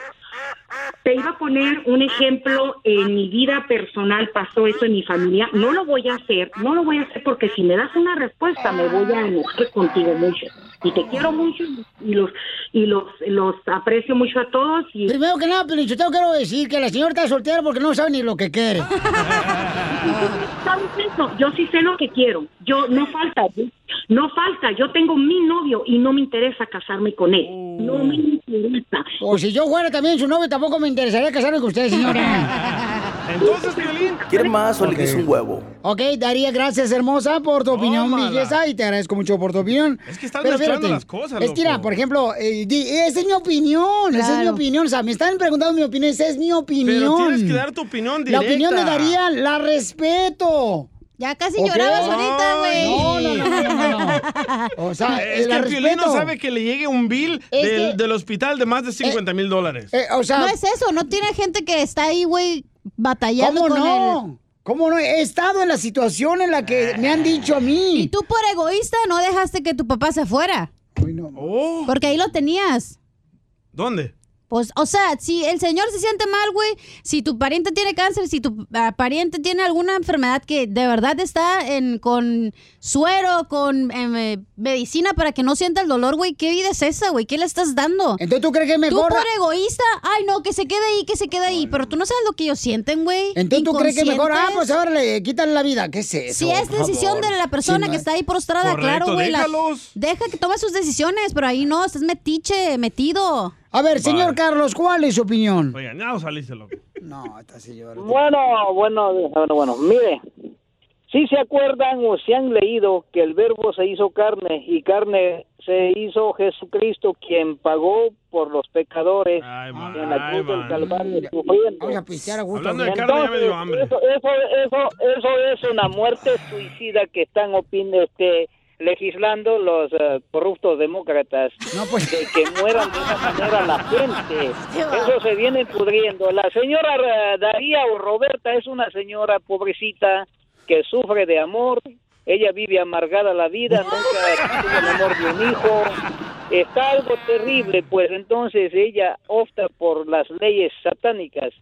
Te iba a poner un ejemplo, en mi vida personal pasó eso en mi familia, no lo voy a hacer, no lo voy a hacer porque si me das una respuesta me voy a enojar contigo mucho. Y te quiero mucho y los y los, los aprecio mucho a todos. Y... Primero que nada, pero yo tengo quiero decir que la señora está soltera porque no sabe ni lo que quiere. ¿Sabes eso? Yo sí sé lo que quiero. Yo no falta, no falta. Yo tengo mi novio y no me interesa casarme con él. No me interesa. O si yo fuera también su novio, tampoco me interesaría casarme con usted, señora. Entonces, Piolín. ¿Quiere más o le un huevo? Ok, Daría, gracias, hermosa, por tu opinión, belleza, y te agradezco mucho por tu opinión. Es que estás mezclando las cosas, Es que, mira, por ejemplo, eh, esa es mi opinión, esa es mi opinión. O sea, me están preguntando mi opinión, esa es mi opinión. Pero tienes que dar tu opinión La opinión de directa. Daría, la respeto. Ya casi ¿Ok? llorabas ahorita, güey. No, no, no, no, no, no. O sea, es eh, que Piolín no respeto. sabe que le llegue un bill del, que- del hospital de más de 50 mil dólares. no es eso, no tiene gente que está ahí, güey, batallando ¿Cómo con no? él. ¿Cómo no? He estado en la situación en la que me han dicho a mí. Y tú por egoísta no dejaste que tu papá se fuera. Oh. Porque ahí lo tenías. ¿Dónde? Pues, o sea, si el señor se siente mal, güey, si tu pariente tiene cáncer, si tu ah, pariente tiene alguna enfermedad que de verdad está en, con suero, con em, eh, medicina para que no sienta el dolor, güey, ¿qué vida es esa, güey? ¿Qué le estás dando? Entonces, ¿tú crees que es mejor? Tú por egoísta, ay, no, que se quede ahí, que se quede ahí, pero tú no sabes lo que ellos sienten, güey. Entonces, ¿tú crees que mejor? Ah, pues ahora le quitan la vida. ¿Qué es eso? Si es decisión favor? de la persona Sí, que está ahí prostrada, Correcto, claro, güey. la-. Deja que tome sus decisiones, pero ahí no, estás metiche, metido. A ver, señor Carlos, ¿cuál es su opinión? Oiga, no saliste loco. No, está así Bueno, bueno, bueno, bueno, mire, si se acuerdan o si han leído que el verbo se hizo carne y carne se hizo Jesucristo quien pagó por los pecadores en la cruz del Calvario sufriendo. Vamos a pistear a gusto. Hablando de carne, ya me dio hambre. Eso, eso, eso, eso es una muerte suicida que están opin este, legislando los eh, corruptos demócratas de que mueran de esa manera la gente. Eso se viene pudriendo. La señora eh, Daría o Roberta es una señora pobrecita que sufre de amor. Ella vive amargada la vida, nunca tuvo el amor de un hijo. Está algo terrible, pues entonces ella opta por las leyes satánicas.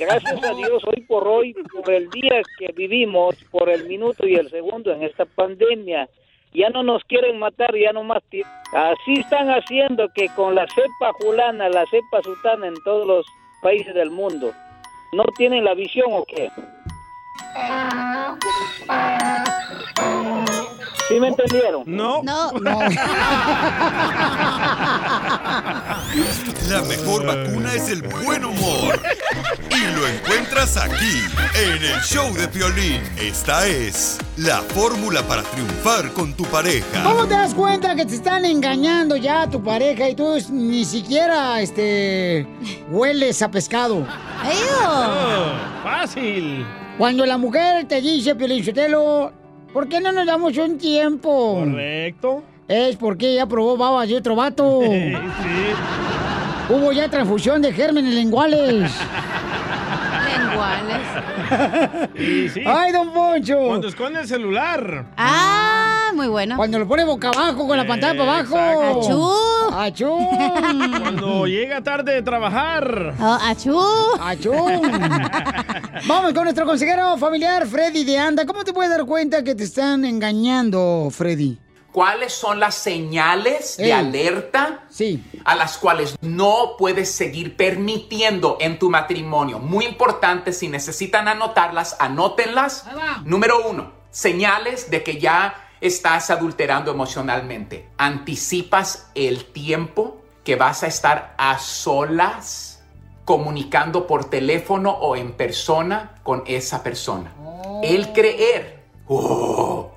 Gracias a Dios, hoy por hoy, por el día que vivimos, por el minuto y el segundo en esta pandemia, ya no nos quieren matar, ya no más. Así están haciendo que con la cepa julana, la cepa sutana en todos los países del mundo. ¿No tienen la visión o qué? ¿Sí me entendieron? No. No. La mejor vacuna es el buen humor. Y lo encuentras aquí, en el show de Piolín. Esta es la fórmula para triunfar con tu pareja. ¿Cómo te das cuenta que te están engañando ya tu pareja y tú ni siquiera este hueles a pescado? Oh, fácil. Cuando la mujer te dice, Pelichotelo, ¿por qué no nos damos un tiempo? Correcto. Es porque ella probó babas de otro vato. sí. Hubo ya transfusión de gérmenes linguales. Sí. ¡Ay, don Poncho! Cuando esconde el celular. Ah, muy bueno. Cuando lo pone boca abajo, con la pantalla para abajo. Achú. ¡Achú! Cuando llega tarde de trabajar. Oh, achú. ¡Achú! Vamos con nuestro consejero familiar, Freddy de Anda. ¿Cómo te puedes dar cuenta que te están engañando, Freddy? ¿Cuáles son las señales de Ey. alerta Sí. a las cuales no puedes seguir permitiendo en tu matrimonio? Muy importante, si necesitan anotarlas, anótenlas. Número uno, señales de que ya estás adulterando emocionalmente. Anticipas el tiempo que vas a estar a solas comunicando por teléfono o en persona con esa persona. El creer. Oh,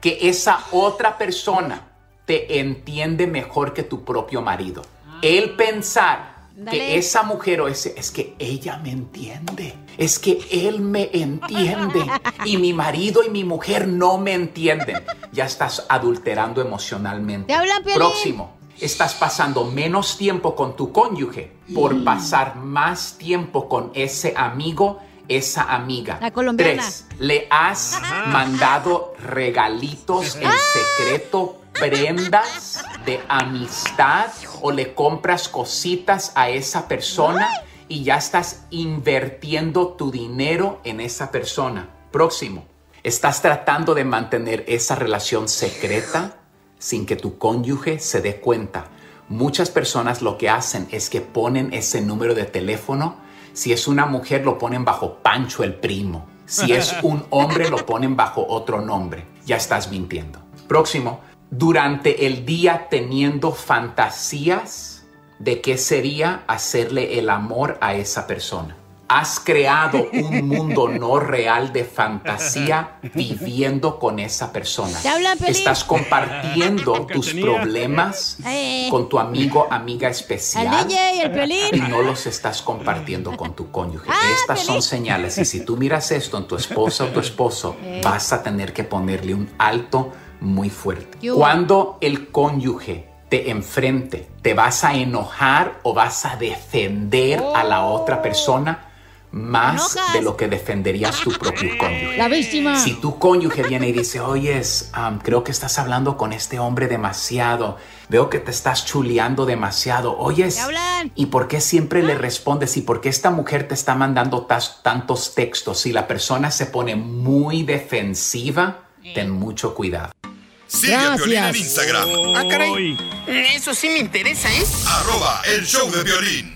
que esa otra persona te entiende mejor que tu propio marido. El pensar Dale. que esa mujer o ese es que ella me entiende, es que él me entiende y mi marido y mi mujer no me entienden. Ya estás adulterando emocionalmente. Te hablan, Piolín. Próximo. Estás pasando menos tiempo con tu cónyuge por pasar más tiempo con ese amigo, esa amiga. La colombiana. Tres, le has mandado regalitos en secreto, prendas de amistad o le compras cositas a esa persona y ya estás invirtiendo tu dinero en esa persona. Próximo, estás tratando de mantener esa relación secreta sin que tu cónyuge se dé cuenta. Muchas personas lo que hacen es que ponen ese número de teléfono. Si es una mujer, lo ponen bajo Pancho el primo. Si es un hombre, lo ponen bajo otro nombre. Ya estás mintiendo. Próximo. Durante el día teniendo fantasías de qué sería hacerle el amor a esa persona. Has creado un mundo no real de fantasía viviendo con esa persona. Estás compartiendo tus problemas con tu amigo, amiga especial. Y no los estás compartiendo con tu cónyuge. Ah, Estas son señales. Y si tú miras esto en tu esposa o tu esposo, Eh. vas a tener que ponerle un alto muy fuerte. Cuando el cónyuge te enfrente, te vas a enojar o vas a defender a la otra persona más Enojas. de lo que defenderías tu propio cónyuge. La víctima. Si tu cónyuge viene y dice, oyes, creo que estás hablando con este hombre demasiado, veo que te estás chuleando demasiado, oyes, ¿y por qué siempre le respondes? ¿Y por qué esta mujer te está mandando tantos textos? Si la persona se pone muy defensiva, ten mucho cuidado. Sigue a Piolín en Instagram. Ah, caray. Eso sí me interesa, ¿eh? Arroba el show de violín.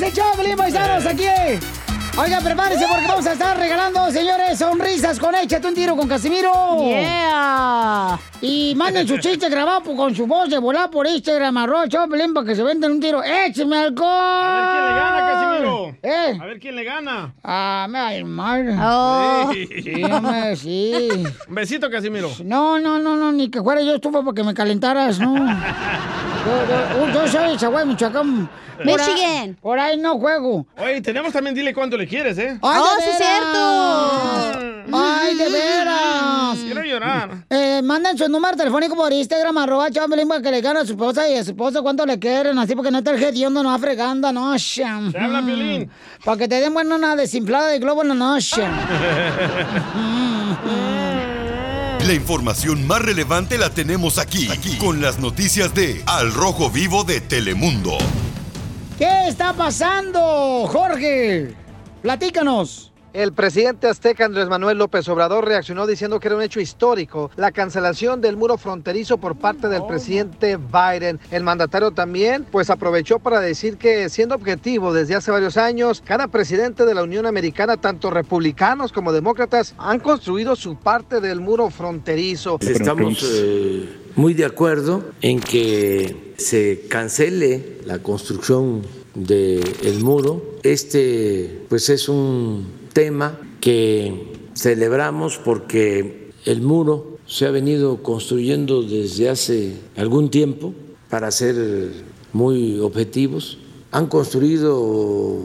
¡Somos el Choplin, paisanos, aquí! Oiga, prepárense porque vamos a estar regalando, señores, sonrisas con Échate un tiro con Casimiro. Yeah. Y manden su chiste grabado con su voz de volar por Instagram, arroba Choplin, para que se venden un tiro. ¡Écheme alcohol! A ver quién le gana, Casimiro. ¿Eh? A ver quién le gana. Ah, me va mal. Oh. Sí, hombre, sí. Un besito, Casimiro. No, no, no, no, ni que fuera yo estuvo para que me calentaras, no. Yo, yo, yo soy de Chihuahua, Michoacán. Michigan. Por ahí no juego. Oye, tenemos también dile cuánto le quieres, ¿eh? ¡Ay, Oh, sí es cierto. ¡Ay, de veras! Quiero llorar. Eh, manden su número telefónico por Instagram, arroba Choplin, para que le gane a su esposa y a su esposa cuánto le quieren, así porque no está el hediondo, no va fregando, no, sham. Te habla, Piolín. Para que te den buena una desinflada de globo en la noche. La información más relevante la tenemos aquí, aquí, con las noticias de Al Rojo Vivo de Telemundo. ¿Qué está pasando, Jorge? Platícanos. El presidente azteca Andrés Manuel López Obrador reaccionó diciendo que era un hecho histórico la cancelación del muro fronterizo por parte del presidente Biden. El mandatario también pues aprovechó para decir que siendo objetivo desde hace varios años, cada presidente de la Unión Americana, tanto republicanos como demócratas, han construido su parte del muro fronterizo. Estamos eh, muy de acuerdo en que se cancele la construcción del muro. Este pues es un tema que celebramos porque el muro se ha venido construyendo desde hace algún tiempo para ser muy objetivos. Han construido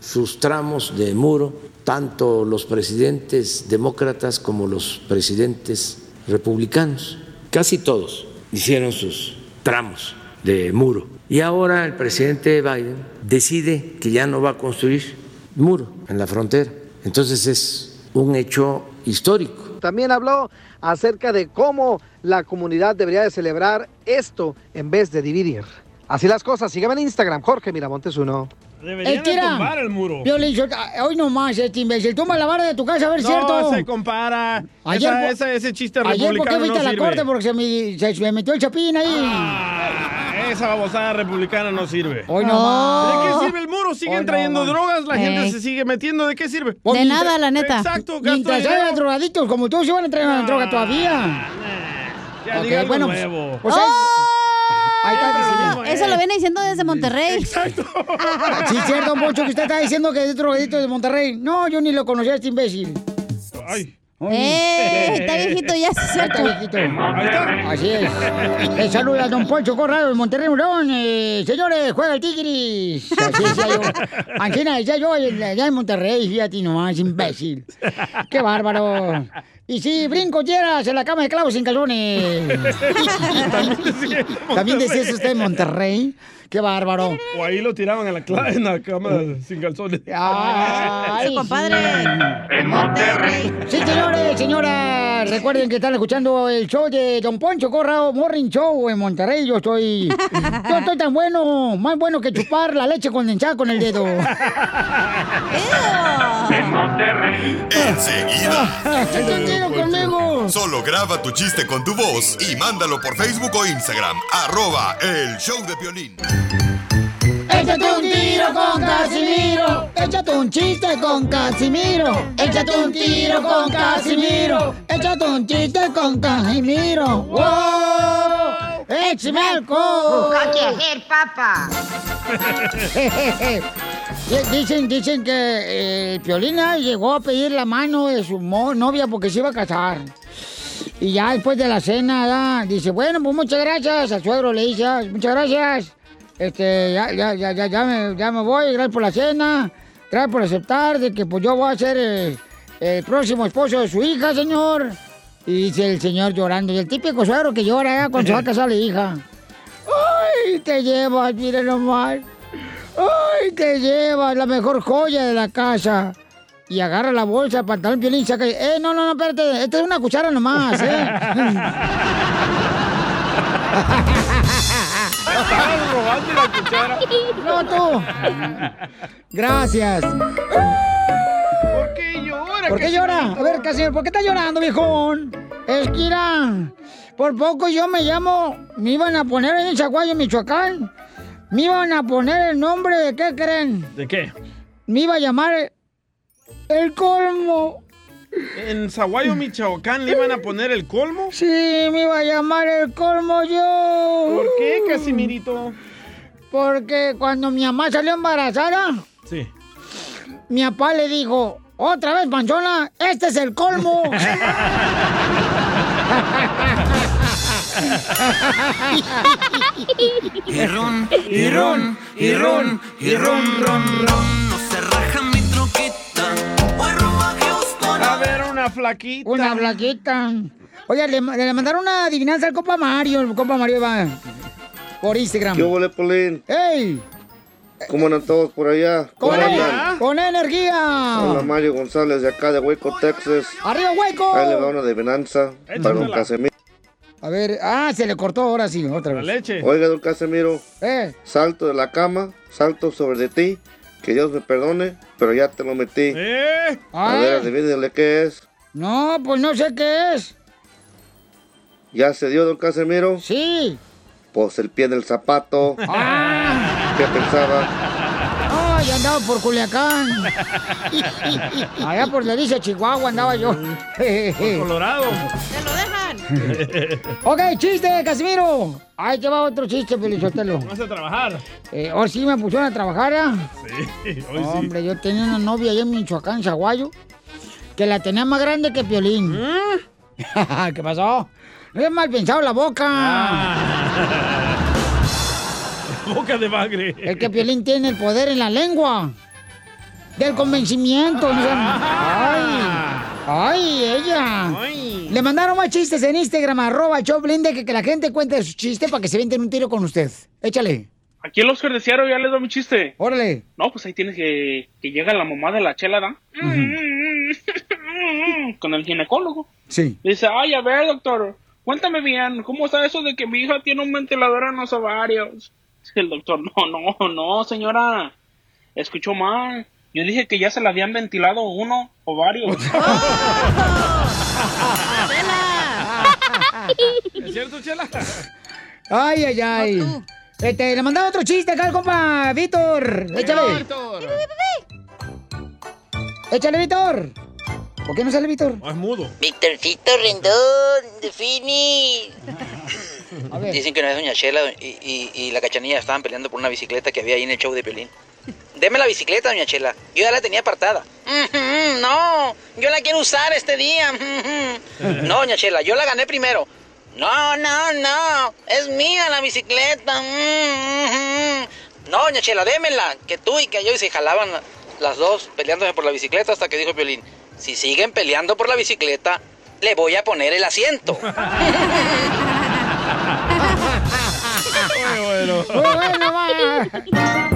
sus tramos de muro tanto los presidentes demócratas como los presidentes republicanos. Casi todos hicieron sus tramos de muro. Y ahora el presidente Biden decide que ya no va a construir muro en la frontera. Entonces es un hecho histórico. También habló acerca de cómo la comunidad debería de celebrar esto en vez de dividir. Así las cosas. Sígueme en Instagram, Jorge Miramontes uno. Deberían de tumbar el muro. Yo- hoy nomás, este imbécil. Toma la vara de tu casa, a ver, no ¿cierto? se compara. Ayer, Esa- ese chiste Ayer, ¿por qué republicano viste no a la sirve. corte? Porque se me, se me metió el chapín ahí. Ah, esa babosada republicana no sirve. Hoy nomás. ¿De qué sirve el muro? Siguen Hoy trayendo drogas, la gente se sigue metiendo. ¿De qué sirve? Pues mientras- Exacto, gasto Mientras dinero. haya drogadictos como tú, se van a traer droga todavía. Ya Ok, diga algo bueno, pues, nuevo. pues, Ahí está. Oh, Eso lo viene diciendo desde Monterrey. Exacto. Sí, cierto, Poncho, que usted está diciendo que es drogadito de Monterrey. No, yo ni lo conocía este imbécil. Ay. ¡Eh! Está viejito ya, Ya cierto. está viejito. Así es. Eh, saluda a don Poncho Corrado de Monterrey, León. Eh, señores, juega el Tigris. Así decía yo. Angina, decía yo allá en Monterrey, fíjate nomás, imbécil. Qué bárbaro. Y sí, brinco tierras en la cama de clavos sin calzones. También decía eso usted en Monterrey. Qué bárbaro. O ahí lo tiraban en la, cla- en la cama sin calzones. Ay, compadre. En Monterrey. Sí, señores, señoras, recuerden que están escuchando el show de Don Poncho Corrado Morning Show en Monterrey. Yo estoy, yo estoy tan bueno, más bueno que chupar la leche condensada con el dedo. En Monterrey. Enseguida. Tiro conmigo. Solo graba tu chiste con tu voz y mándalo por Facebook o Instagram. Arroba el show de Piolín. Échate un tiro con Casimiro. Échate un chiste con Casimiro. Échate un tiro con Casimiro. Échate un chiste con Casimiro. ¡Wow! ¡Échame alcohol! papa. Dicen, dicen que eh, Piolina llegó a pedir la mano de su novia porque se iba a casar. Y ya después de la cena, ya, dice, bueno, pues muchas gracias. Al suegro le dice, "Ah, muchas gracias. Este, ya, ya, ya, ya, ya me, ya me voy, gracias por la cena. Gracias por aceptar de que pues yo voy a ser eh, el próximo esposo de su hija, señor. Y dice el señor llorando. Y el típico suegro que llora ya cuando se va a casar la hija. ¡Ay, te llevas, mira nomás! ¡Ay, te llevas la mejor joya de la casa! Y agarra la bolsa, el pantalón, violín, y saca... ¡Eh, no, no, no, espérate! Esta es una cuchara nomás, ¿eh? Estabas robando la cuchara. ¡No, tú! Gracias. ¿Por qué llora? ¿Por qué llora? A ver, Casimiro, ¿por qué está llorando, viejón? Es que, por poco yo me llamo... Me iban a poner en Zaguayo, Michoacán. Me iban a poner el nombre de, ¿qué creen? ¿De qué? Me iba a llamar El Colmo. ¿En Zaguayo, Michoacán le iban a poner el colmo? Sí, me iba a llamar El Colmo yo. ¿Por qué, Casimirito? Porque cuando mi mamá salió embarazada, Sí. mi papá le dijo, otra vez, panchona, este es el colmo. Y ron, y ron, y ron, y ron, ron, ron. Una flaquita. Una flaquita. Oye, le, le mandaron una adivinanza al compa Mario. El compa Mario va por Instagram. ¿Qué hubo, Lepolín? ¡Ey! ¿Cómo andan todos por allá? ¿Cómo ¡Con, andan? con energía! Hola Mario González de acá de Hueco, Texas. ¡Arriba, Hueco! Ahí le va una de venanza para don. Casemiro. A ver, ah, se le cortó ahora sí, otra vez. leche. Oiga, don Casemiro. Eh. Salto de la cama, salto sobre de ti. Que Dios me perdone, pero ya te lo metí. A ver, adivínele qué es. No, pues no sé qué es. ¿Ya se dio, don Casemiro? Sí. Pues el pie del zapato. Ah. ¿Qué pensaba? Ay, andaba por Culiacán. Allá por le dice Chihuahua andaba yo. Por Colorado. ¡Se lo dejan! ok, chiste, Casimiro. Ahí te va otro chiste, Pelichotelo. Vamos a trabajar. Eh, ahora sí me pusieron a trabajar, ¿ah? Sí, hoy sí. Hombre, yo tenía una novia allá en Michoacán, Zaguayo, que la tenía más grande que Piolín. ¿Mm? ¿Qué pasó? No es mal pensado la boca. Ah. Boca de bagre. El que Piolín tiene el poder en la lengua. Del convencimiento. Ay, ay, ella. Le mandaron más chistes en Instagram, arroba Choplin, de que, que la gente cuente su chiste para que se venten un tiro con usted. Échale. Aquí los Oscar de Seattle ya les doy mi chiste. Órale. No, pues ahí tienes que, que llega la mamá de la chela, ¿da? Con el ginecólogo. Sí. Dice, ay, a ver, doctor, cuéntame bien, ¿cómo está eso de que mi hija tiene un ventilador en los ovarios? Dice el doctor, no, no, no, señora, escuchó mal. Yo dije que ya se le habían ventilado uno o varios. ¿Es cierto, Chela? Ay, ay, ay. Este, le mandaron otro chiste acá al compa Víctor. Échale. Échale, Víctor. ¿Por qué no sale Víctor? es mudo. Víctorcito Rendón, de Fini. A ver. Dicen que una vez Doña Chela y, y- y la cachanilla estaban peleando por una bicicleta que había ahí en el show de Piolín. Deme la bicicleta, Doña Chela. Yo ya la tenía apartada. "Ujú, No, yo la quiero usar este día. Ujú". No, Doña Chela, yo la gané primero. No, no, no. Es mía la bicicleta. Ujú. No, Doña Chela, démela. Que tú y que yo y se jalaban las dos peleándose por la bicicleta hasta que dijo Piolín. Si siguen peleando por la bicicleta, le voy a poner el asiento. Muy bueno. Muy bueno, va.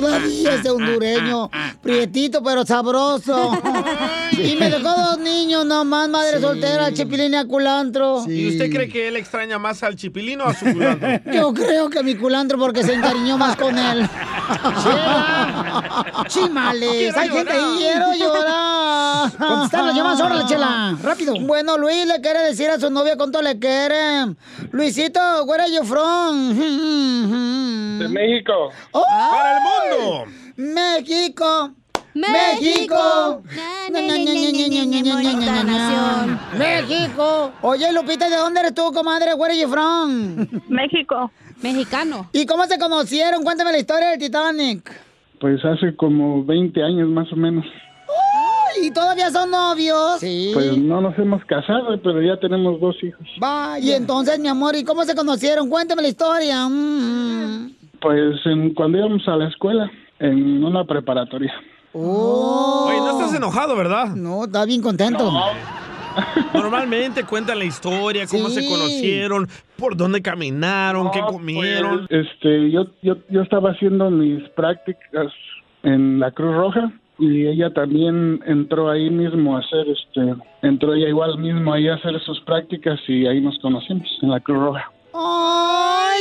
Todavía es de hondureño, prietito pero sabroso. Y me dejó dos niños nomás, madre soltera, chipilín y a culantro. ¿Y usted cree que él extraña más al chipilín o a su culantro? Yo creo que mi culantro porque se encariñó más con él. Chimales, Quiero hay gente ahí, llorar. quiero llorar. Contestar las llamadas, órale, chela, rápido. Bueno, Luis le quiere decir a su novia cuánto le quiere. Luisito, where are you from? De México. ¡Para el mundo! mundo. México. México. México. Oye, Lupita, ¿de dónde eres tú, comadre? Where are you from? México. Mexicano. ¿Y cómo se conocieron? Cuéntame la historia del Titanic. Pues hace como 20 años más o menos. ¿Y todavía son novios? Sí. Pues no nos hemos casado, pero ya tenemos dos hijos. Va, y entonces, mi amor, ¿y cómo se conocieron? Cuéntame la historia. Mm. Pues en- cuando íbamos a la escuela, en una preparatoria. Oh. Oye, no estás enojado, ¿verdad? No, está bien contento. Normalmente cuentan la historia, cómo Sí. se conocieron, por dónde caminaron, qué comieron. Pues, este, yo, yo, yo estaba haciendo mis prácticas en la Cruz Roja y ella también entró ahí mismo a hacer, este, entró ella igual mismo ahí a hacer sus prácticas y ahí nos conocimos en la Cruz Roja.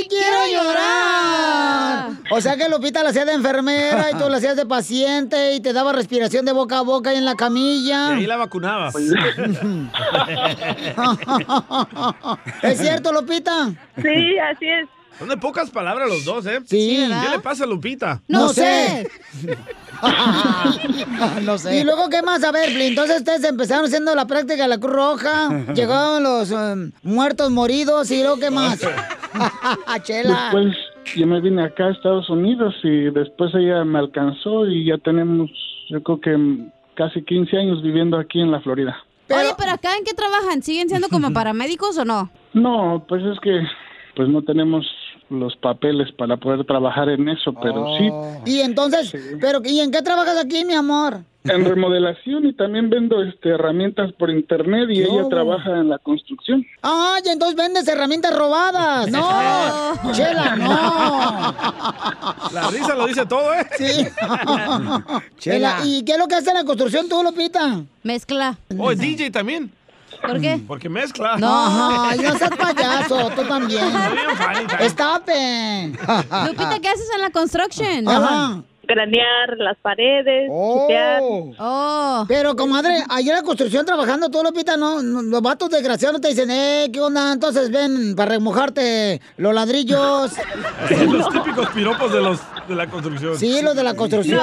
¡Ay, quiero llorar! O sea que Lupita la hacía de enfermera y tú la hacías de paciente y te daba respiración de boca a boca ahí en la camilla. Y ahí la vacunabas. ¿Es cierto, Lupita? Sí, así es. Son de pocas palabras los dos, ¿eh? Sí. ¿Qué le pasa a Lupita? No sé. no sé. Y luego, ¿qué más? A ver, entonces ustedes empezaron haciendo la práctica de la Cruz Roja, llegaron los em, muertos moridos y luego, ¿qué más? Chela. Después yo me vine acá a Estados Unidos y después ella me alcanzó y ya tenemos, yo creo que casi 15 años viviendo aquí en la Florida. Oye, pero acá en qué trabajan? ¿Siguen siendo como paramédicos o no? No, pues es que pues no tenemos los papeles para poder trabajar en eso, pero sí, Y entonces, pero ¿y en qué trabajas aquí, mi amor? en remodelación y también vendo este herramientas por internet y ¿Qué ella trabaja en la construcción. Ay, entonces vendes herramientas robadas. No, Chela, no. La risa lo dice todo, ¿eh? Sí. Chela, ¿y qué es lo que hace en la construcción tú, Lupita? Mezcla. Oh, es DJ también. ¿Por qué? Porque mezcla. No, ay, no seas payaso, tú también. Stop it. Lupita, ¿qué haces en la construction? Ajá. Cranear las paredes, chipear. Oh. Pero, comadre, ahí en la construcción trabajando tú, Lupita, no, no, los vatos desgraciados no te dicen, eh, ¿qué onda? Entonces ven para remojarte los ladrillos. Los típicos piropos de los de la construcción. Sí, los de la construcción.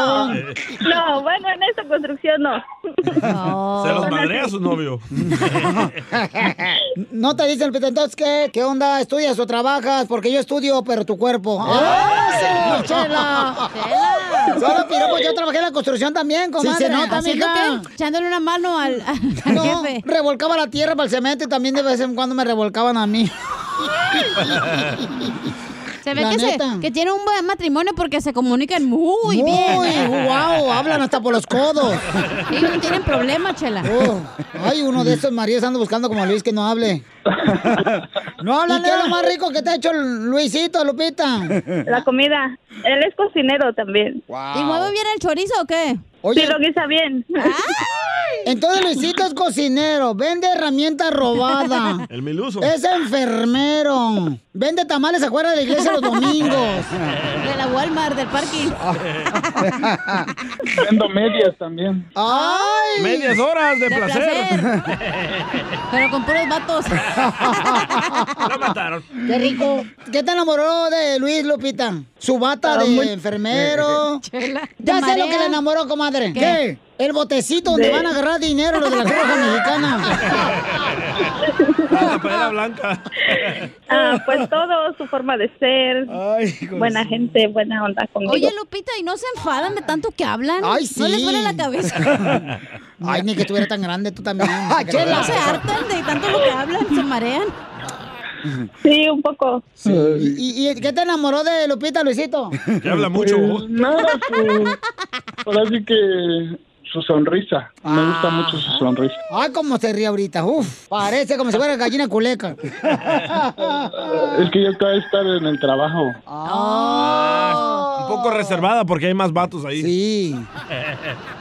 No, bueno, en esta construcción no. Se los madrea a su novio. No te dicen, Lupita, entonces, ¿qué? ¿Qué onda? ¿Estudias o trabajas? Porque yo estudio, pero tu cuerpo. ¡Ah, sí, Chela! Solo piropos, yo trabajé en la construcción también, comadre. se nota, ¿Haciendo mija. qué? Echándole una mano al, al No, jefe. revolcaba la tierra para el cemento y también de vez en cuando me revolcaban a mí. Se ve que, se- que tiene un buen matrimonio porque se comunican muy, bien. Muy, wow, hablan hasta por los codos. Ellos no tienen problema, Chela. Oh, ay, uno de esos maridos anda buscando como Luis que no hable. No hablan. ¿Y qué es lo más rico que te ha hecho Luisito, Lupita? La comida. Él es cocinero también. ¿Y mueve bien el chorizo o qué? Oye, Sí, lo guisa bien. Entonces Luisito es cocinero, vende herramientas robadas. El miluso. Es enfermero. Vende tamales afuera de la iglesia los domingos. De la Walmart, del parking. Vendo medias también. ¡Ay! Medias horas de, De placer. Pero con puros vatos. La mataron. ¡Qué rico! ¿Qué te enamoró de Luis, Lupita? Su bata Ah, de muy- enfermero. Chela, Ya ¿te sé lo que le enamoró, comadre. ¿Qué? El botecito donde De- van a agarrar dinero los de la Cruz Roja Mexicana. La paella blanca. Ah, pues todo, su forma de ser. buena gente, buena onda conmigo. Oye, Lupita, ¿y no se enfadan de tanto que hablan? Ay, sí. ¿No les duele la cabeza? Ay, ni que estuviera tan grande tú también. ¿No se hartan de tanto lo que hablan? ¿Se marean? Sí, un poco. ¿Y, y qué te enamoró de Lupita, Luisito? Que habla mucho. Pues, nada, su, ahora sí que su sonrisa. Me gusta mucho su sonrisa. Ay, cómo se ríe ahorita. Uf, parece como si fuera gallina culeca. Es que yo acabo de estar en el trabajo. Ah, un poco reservada porque hay más vatos ahí. Sí.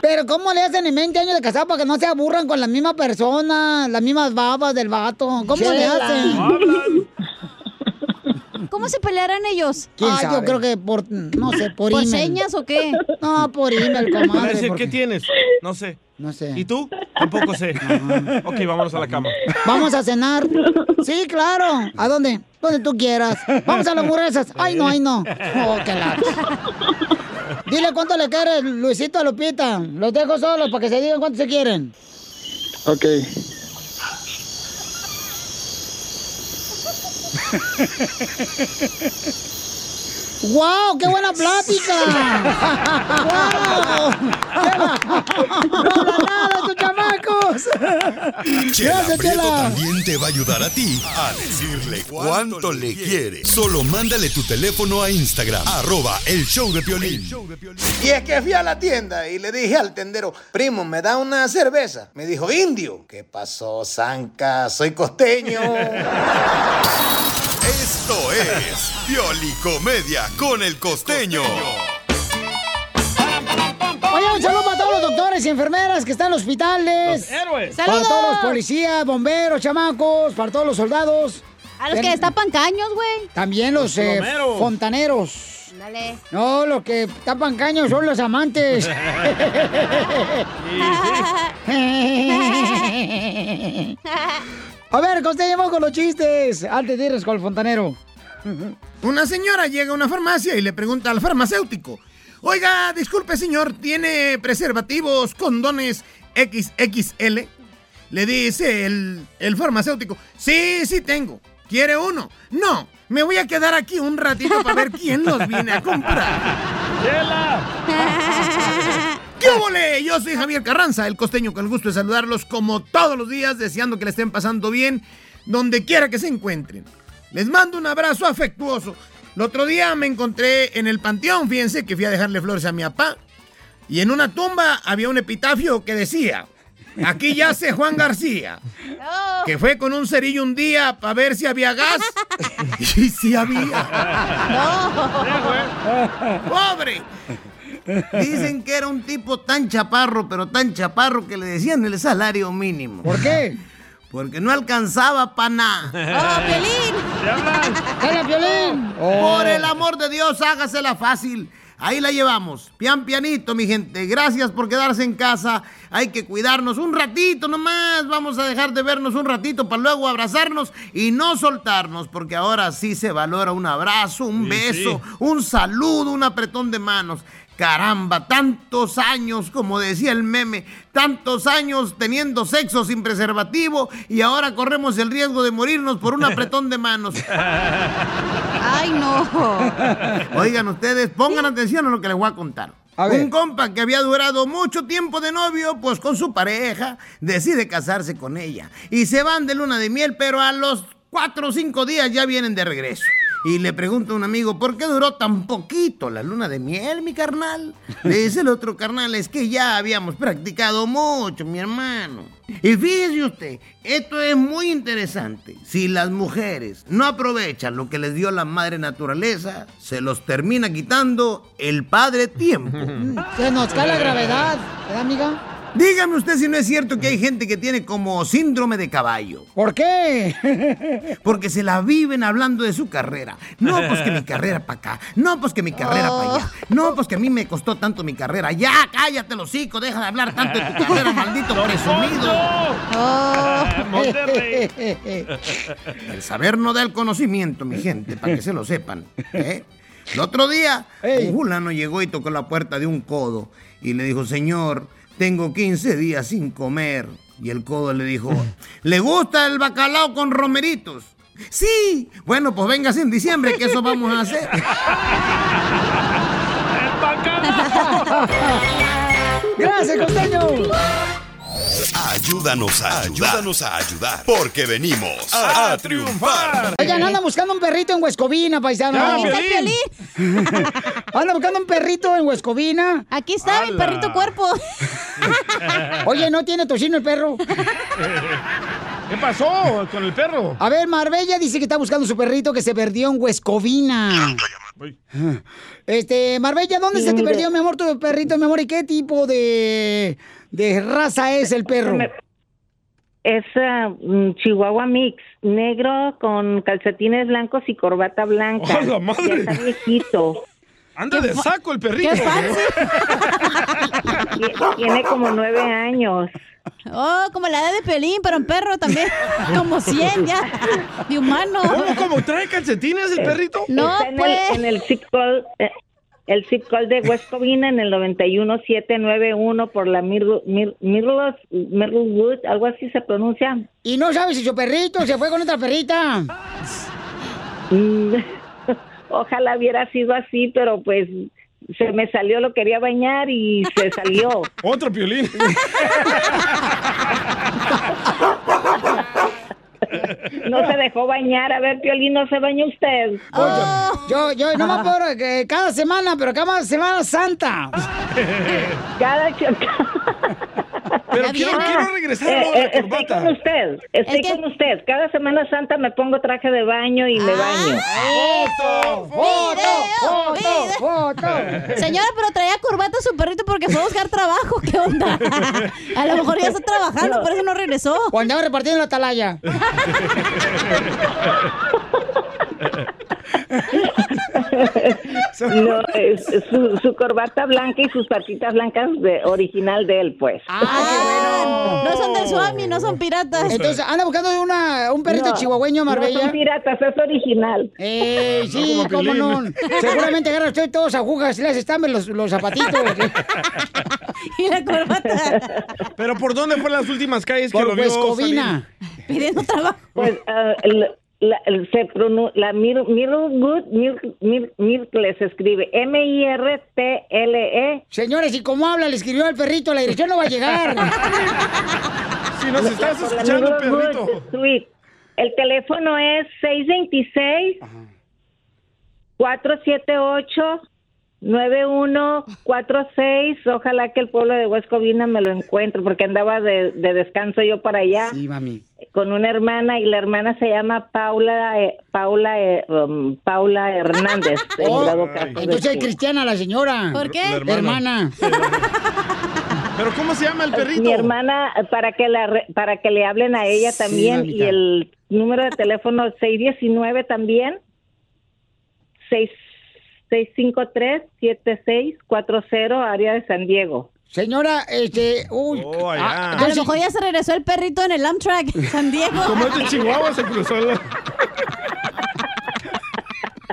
Pero ¿cómo le hacen en 20 años de casado para que no se aburran con la misma persona, las mismas babas del vato? ¿Cómo le hacen? ¿Cómo se pelearán ellos? ¿Quién Ah, yo creo que por, no sé, por, ¿Por email. señas o qué? No, por email, comadre. decir, porque- ¿qué tienes? No sé. No sé. ¿Y tú? Tampoco sé. Ok, vámonos a la cama. Vamos a cenar. Sí, claro. ¿A dónde? Donde tú quieras. Vamos a las hamburguesas. Ay, no, ay, no. Oh, qué lata. Dile cuánto le quieres, Luisito a Lupita. Los dejo solos para que se digan cuánto se quieren. Ok. ¡Wow! ¡Qué buena plática! ¡Wow! ¡No habla nada, tus chamacos! Chela Gracias, Prieto Chela. también te va a ayudar a ti a decirle cuánto le quiere. Solo mándale tu teléfono a Instagram, arroba el show de Piolín. Y es que fui a la tienda y le dije al tendero, primo, ¿me da una cerveza? Me dijo, indio. ¿Qué pasó, Zanca? Soy costeño. Esto es Piolicomedia con el costeño. Oye, un saludo para todos los doctores y enfermeras que están en los hospitales. Los héroes. Para ¡Saludos! todos los policías, bomberos, chamacos, para todos los soldados. A los que destapan caños, güey. También los, Los eh, fontaneros. Dale. No, los que tapan caños son los amantes. A ver, vamos con los chistes. Antes de irnos con el fontanero. Una señora llega a una farmacia y le pregunta al farmacéutico, oiga, disculpe señor, ¿tiene preservativos, condones XXL? Le dice el, el farmacéutico, sí, sí tengo. ¿Quiere uno? No, me voy a quedar aquí un ratito para ver quién los viene a comprar. ¿Qué ole? Yo soy Javier Carranza, el costeño, con el gusto de saludarlos como todos los días, deseando que le estén pasando bien donde quiera que se encuentren. Les mando un abrazo afectuoso. El otro día me encontré en el panteón, fíjense que fui a dejarle flores a mi papá, y en una tumba había un epitafio que decía, aquí yace Juan García, que fue con un cerillo un día para ver si había gas, y sí había. ¡Pobre! Dicen que era un tipo tan chaparro, pero tan chaparro que le decían el salario mínimo. ¿Por qué? Porque no alcanzaba para nada. ¡Oh, Piolín! ¡Hola, Piolín! Por el amor de Dios, hágasela fácil. Ahí la llevamos. Pian pianito, mi gente. Gracias por quedarse en casa. Hay que cuidarnos un ratito nomás. Vamos a dejar de vernos un ratito para luego abrazarnos y no soltarnos, porque ahora sí se valora un abrazo, un Sí, beso, sí. un saludo, un apretón de manos. Caramba, tantos años, como decía el meme, tantos años teniendo sexo sin preservativo y ahora corremos el riesgo de morirnos por un apretón de manos. ¡Ay, no! Oigan ustedes, pongan atención a lo que les voy a contar. Un compa que había durado mucho tiempo de novio, pues con su pareja, decide casarse con ella. Y se van de luna de miel, pero a los cuatro o cinco días ya vienen de regreso. Y le pregunta a un amigo, ¿por qué duró tan poquito la luna de miel, mi carnal? Le dice el otro carnal, es que ya habíamos practicado mucho, mi hermano. Y fíjese usted, esto es muy interesante. Si las mujeres no aprovechan lo que les dio la madre naturaleza, se los termina quitando el padre tiempo. Se nos cae la gravedad, ¿verdad, amiga? Dígame usted si no es cierto que hay gente que tiene como síndrome de caballo. ¿Por qué? Porque se la viven hablando de su carrera. No, pues que mi carrera para acá. No, pues que mi carrera para allá. No, pues que a mí me costó tanto mi carrera. Ya, cállate los hocico, deja de hablar tanto de tu carrera, maldito presumido. El saber no da el conocimiento, mi gente, para que se lo sepan. ¿eh? El otro día, un fulano llegó y tocó la puerta de un codo y le dijo, señor, tengo 15 días sin comer. Y el codo le dijo, ¿le gusta el bacalao con romeritos? Sí, bueno, pues véngase en diciembre que eso vamos a hacer. ¡Gracias, costeño! Ayúdanos a ayudar. Ayúdanos a ayudar. Porque venimos a, a triunfar. Oigan, anda buscando un perrito en Huescovina, paisano. Ya, Aquí está el Piolín. Anda buscando un perrito en Huescovina. Aquí está mi perrito cuerpo. Oye, ¿no tiene tocino el perro? ¿Qué pasó con el perro? A ver, Marbella dice que está buscando su perrito que se perdió en Huescovina. Este, Marbella, ¿dónde Sí, se te perdió, mi amor, tu perrito, mi amor? ¿Y qué tipo de, de raza es el perro? Es un Chihuahua Mix, negro con calcetines blancos y corbata blanca. ¡Oh, la madre! Ya está viejito. Anda de saco el perrito. Tie- Tiene como nueve años. Oh, como la edad de Pelín, pero en perro también. Como 100 ya. De humano. ¿Cómo, cómo trae calcetines el perrito? No, Está en pues. El, en el eh, el zip code de West Covina en el 91791 por la Mir- Mir- Mirlos- algo así se pronuncia. Y no sabes si su perrito se fue con otra perrita. Mm, Ojalá hubiera sido así, pero pues se me salió, lo quería bañar y se salió. Otro piolín. No se dejó bañar. A ver, Piolín, ¿no se bañó usted? Yo, yo, no me puedo, que cada semana, pero cada semana santa. Cada Pero quiero, quiero regresar a de la Eh, estoy corbata. con usted, estoy con usted. Cada Semana Santa me pongo traje de baño y me baño. ¡Foto! ¡Foto! Video, ¡Foto! Señora, pero traía corbata su perrito porque fue a buscar trabajo. ¿Qué onda? A lo mejor ya está trabajando, por eso no regresó. O andaba repartiendo la atalaya. Se No, es, es su, su corbata blanca y sus patitas blancas de original de él, pues. Ah, No son del Swami, no son piratas. Entonces, anda buscando una, un perrito No, chihuahueño, Marbella. No son piratas, es original. Eh, sí, No, como cómo no. Seguramente agarra usted todos agujas y le hace estambre los, los zapatitos. y la corbata. Pero ¿por dónde fue las últimas calles que lo vio? Pidiendo trabajo. Pues ah, el- la, se pronun- la Mir, Mir, Mir, Mirtle se escribe M-I-R-T-L-E. Señores, ¿y cómo habla? Le escribió al perrito, la dirección no va a llegar. Si nos estás la escuchando, perrito. Good. El teléfono es 626 478 9146. Ojalá que el pueblo de Huescovina me lo encuentre porque andaba de, de descanso yo para allá Sí, mami. con una hermana y la hermana se llama Paula eh, Paula eh, um, Paula Hernández. Oh, entonces es cristiana la señora. ¿Por qué? La hermana. ¿Pero cómo se llama el perrito? Mi hermana, para que, la, re- para que le hablen a ella también, mamita. y el número de teléfono 619 también, 6 653-7640, área de San Diego. Señora, este, uy. Oh, ah, A lo mejor ya se regresó el perrito en el Amtrak, San Diego. Como es de Chihuahua, se cruzó el...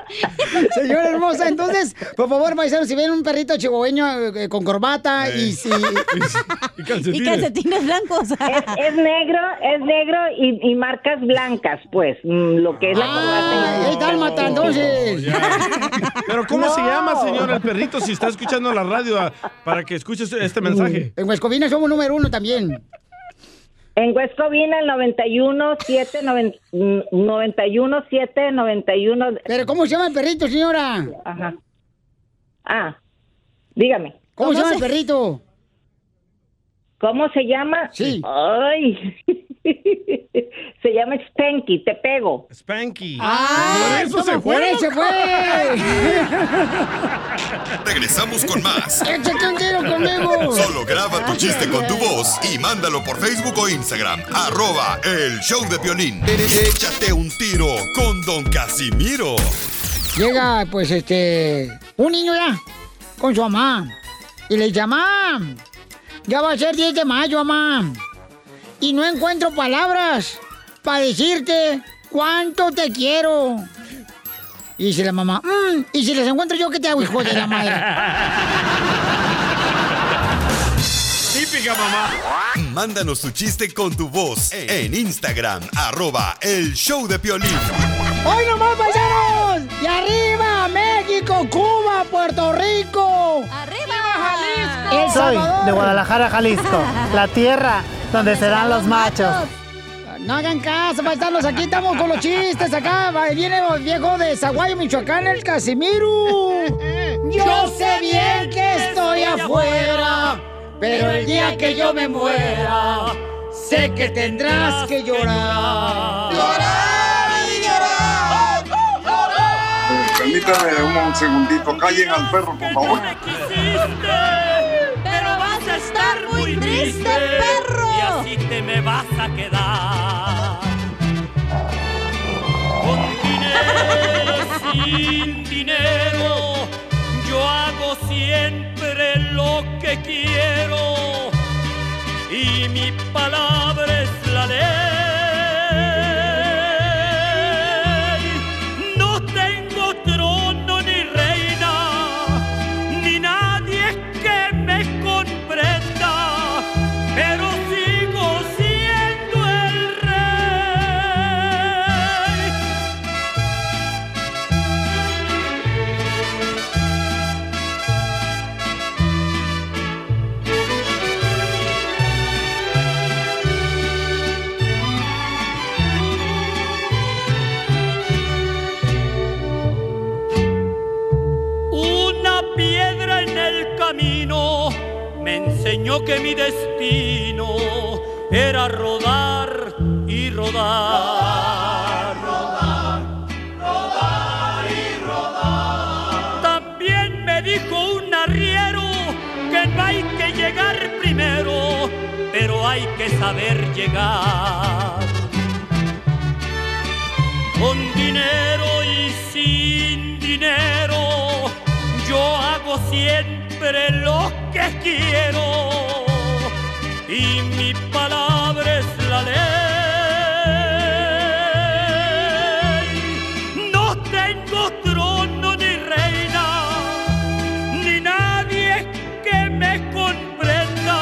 Señora hermosa, entonces, por favor, paisanos, si ven un perrito chihuahueño eh, con corbata y si... Y calcetines blancos. Es, es negro, es negro y, y marcas blancas, pues, mm, lo que es la corbata. ¡Ey, dálmata, entonces! Pero ¿cómo se llama, señora, el perrito, si está escuchando la radio ah, para que escuches este mensaje? En Huescovina somos número uno también. En Huescovina, el 91 7 91 7 91. ¿Pero cómo se llama el perrito, señora? Ajá. Ah, dígame. ¿Cómo, se llama el perrito? ¿Cómo se llama? Sí. Ay. se llama Spanky, te pego. Spanky. ¡Ah! Por eso se ¡Por fue. eso se fue! Regresamos con más. ¡Échate un tiro conmigo! Solo graba tu chiste con tu voz y mándalo por Facebook o Instagram. Arroba el show de violín. Échate un tiro con Don Casimiro. Llega, pues, este, un niño ya, con su mamá. Y le mamá, ya va a ser 10 de mayo, mamá. Y no encuentro palabras para decirte cuánto te quiero. Y dice la mamá, "Mm, y si les encuentro yo, ¿qué te hago, hijo de la madre? Típica mamá. Mándanos tu chiste con tu voz en Instagram. Arroba el show de violín. ¡Hoy nomás, paisanos! Soy de Guadalajara, Jalisco, la tierra donde serán los machos. No hagan caso, paisanos, aquí estamos con los chistes acá. Viene el viejo de Zaguayo, Michoacán, el Casimiro. Yo sé bien que estoy afuera, pero el día que yo me muera, sé que tendrás que llorar. Llorar y llorar. Permítame un, un segundito. Callen al perro, por favor. Triste, perro. Y así te me vas a quedar. Con dinero, sin dinero, yo hago siempre lo que quiero. Y mi palabra es la ley. Que mi destino era rodar y rodar. Rodar, rodar y rodar. También me dijo un arriero que no hay que llegar primero, pero hay que saber llegar. Con dinero y sin dinero, hago siempre lo que quiero y mi palabra es la ley. No tengo trono ni reina, ni nadie que me comprenda,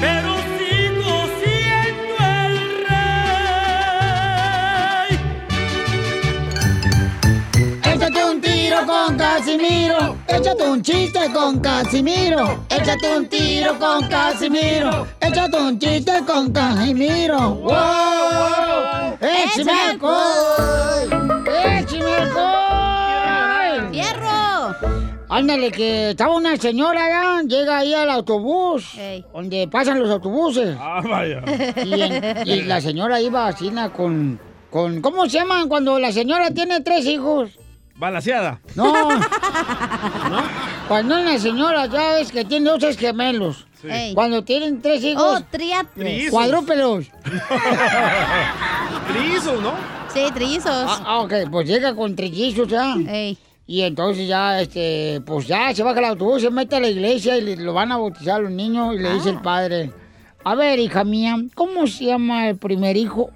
pero sigo siendo el rey. Échate un tiro con Casimiro. Échate un chiste con Casimiro. Échate un tiro con Casimiro. Échate un chiste con Casimiro. ¡Wow! wow! ¡Échame alcohol! ¡Échame alcohol! ¡Fierro! Ándale, que estaba una señora ya, llega ahí al autobús, donde pasan los autobuses. Ah, vaya. Y, en- y la señora iba así con, con... ¿Cómo se llaman cuando la señora tiene tres hijos? Balaseada. No. Cuando una señora ya ves que tiene dos gemelos. Sí. Cuando tienen tres hijos. Oh, triatles. Trillizos. Cuadrúpedos. Trillizos, ¿no? Sí, trillizos. Ah, ah, ok, pues llega con trillizos ya. Y entonces ya, este, pues ya se baja el autobús, se mete a la iglesia y le- lo van a bautizar a los niños y le dice el padre, a ver, hija mía, ¿cómo se llama el primer hijo?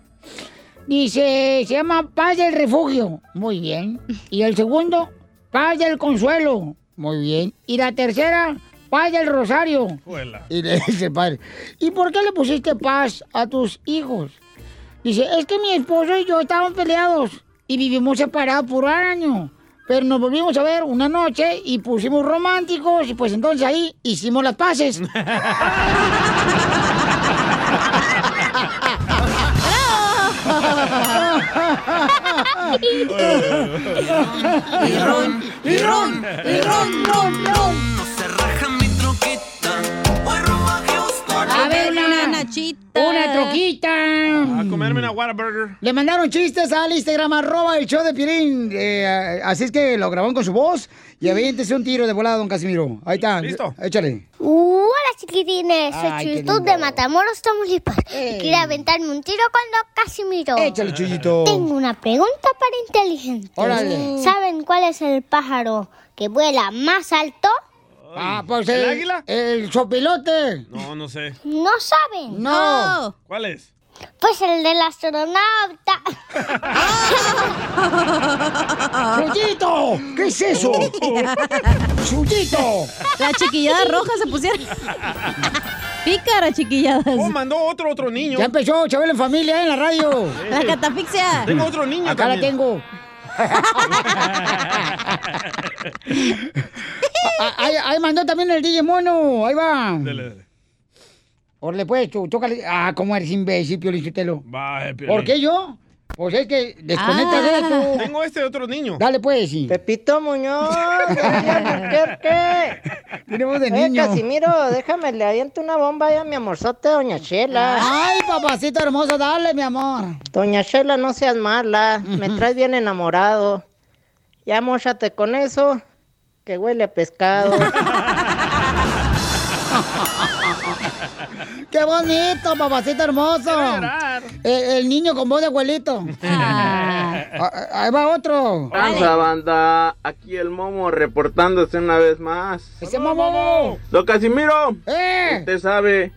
Dice, se llama Paz del Refugio. Muy bien. Y el segundo, Paz del Consuelo. Muy bien. Y la tercera, Paz del Rosario. Y le dice padre, ¿y por qué le pusiste paz a tus hijos? Dice, es que mi esposo y yo estábamos peleados y vivimos separados por un año. Pero nos volvimos a ver una noche y pusimos románticos y pues entonces ahí hicimos las paces. Y ron, y ron, y ron, ron, ron. No Una troquita. A comerme una Whataburger. Le mandaron chistes al Instagram, arroba el show de Pirín. Eh, así es que lo grabaron con su voz. Y aviéntese un tiro de volada, don Casimiro. Ahí está. ¿Listo? Échale. Hola chiquitines, soy Chuyito de Matamoros, Tamaulipas. Y quiero aventarme un tiro con Don Casimiro. Échale, Chuyito. Tengo una pregunta para inteligentes. Órale. ¿Saben cuál es el pájaro que vuela más alto? Ah, pues ¿El el, águila? El sopilote. No, no sé. No saben. No. ¿Cuál es? Pues el del astronauta. ¡Chuyito! ¿Qué es eso? ¡Chuyito! La chiquillada roja se pusieron. Pícara, chiquilladas. Oh, mandó otro, otro niño. Ya empezó Chabelo en familia en la radio. La catafixia. Tengo otro niño Acá la también. tengo. Ah, ahí, ahí mandó también el DJ Mono. Ahí va. Dele, dele. Órale, pues, tú, tócale. Ah, cómo eres imbécil, Pio Lichotelo. Vaya, Piolín. ¿Por qué yo? Pues es que desconecta de esto. Tengo este otro niño. Dale, pues, sí. Pepito Muñoz, ¿qué, qué? Tenemos de Eh, niño. Casimiro, déjame, le aviento una bomba ya a mi amorzote, doña Chela. Ay, papacito hermoso, dale, mi amor. Doña Chela, no seas mala, me traes bien enamorado. Ya mochate con eso, que huele a pescado. ¡Qué bonito, papacito hermoso! Eh, el niño con voz de abuelito. Ah, ahí va otro. Tranza, banda. Aquí el Momo reportándose una vez más. ¡Ese mamó! Don Casimiro, ¡Eh! ¿usted sabe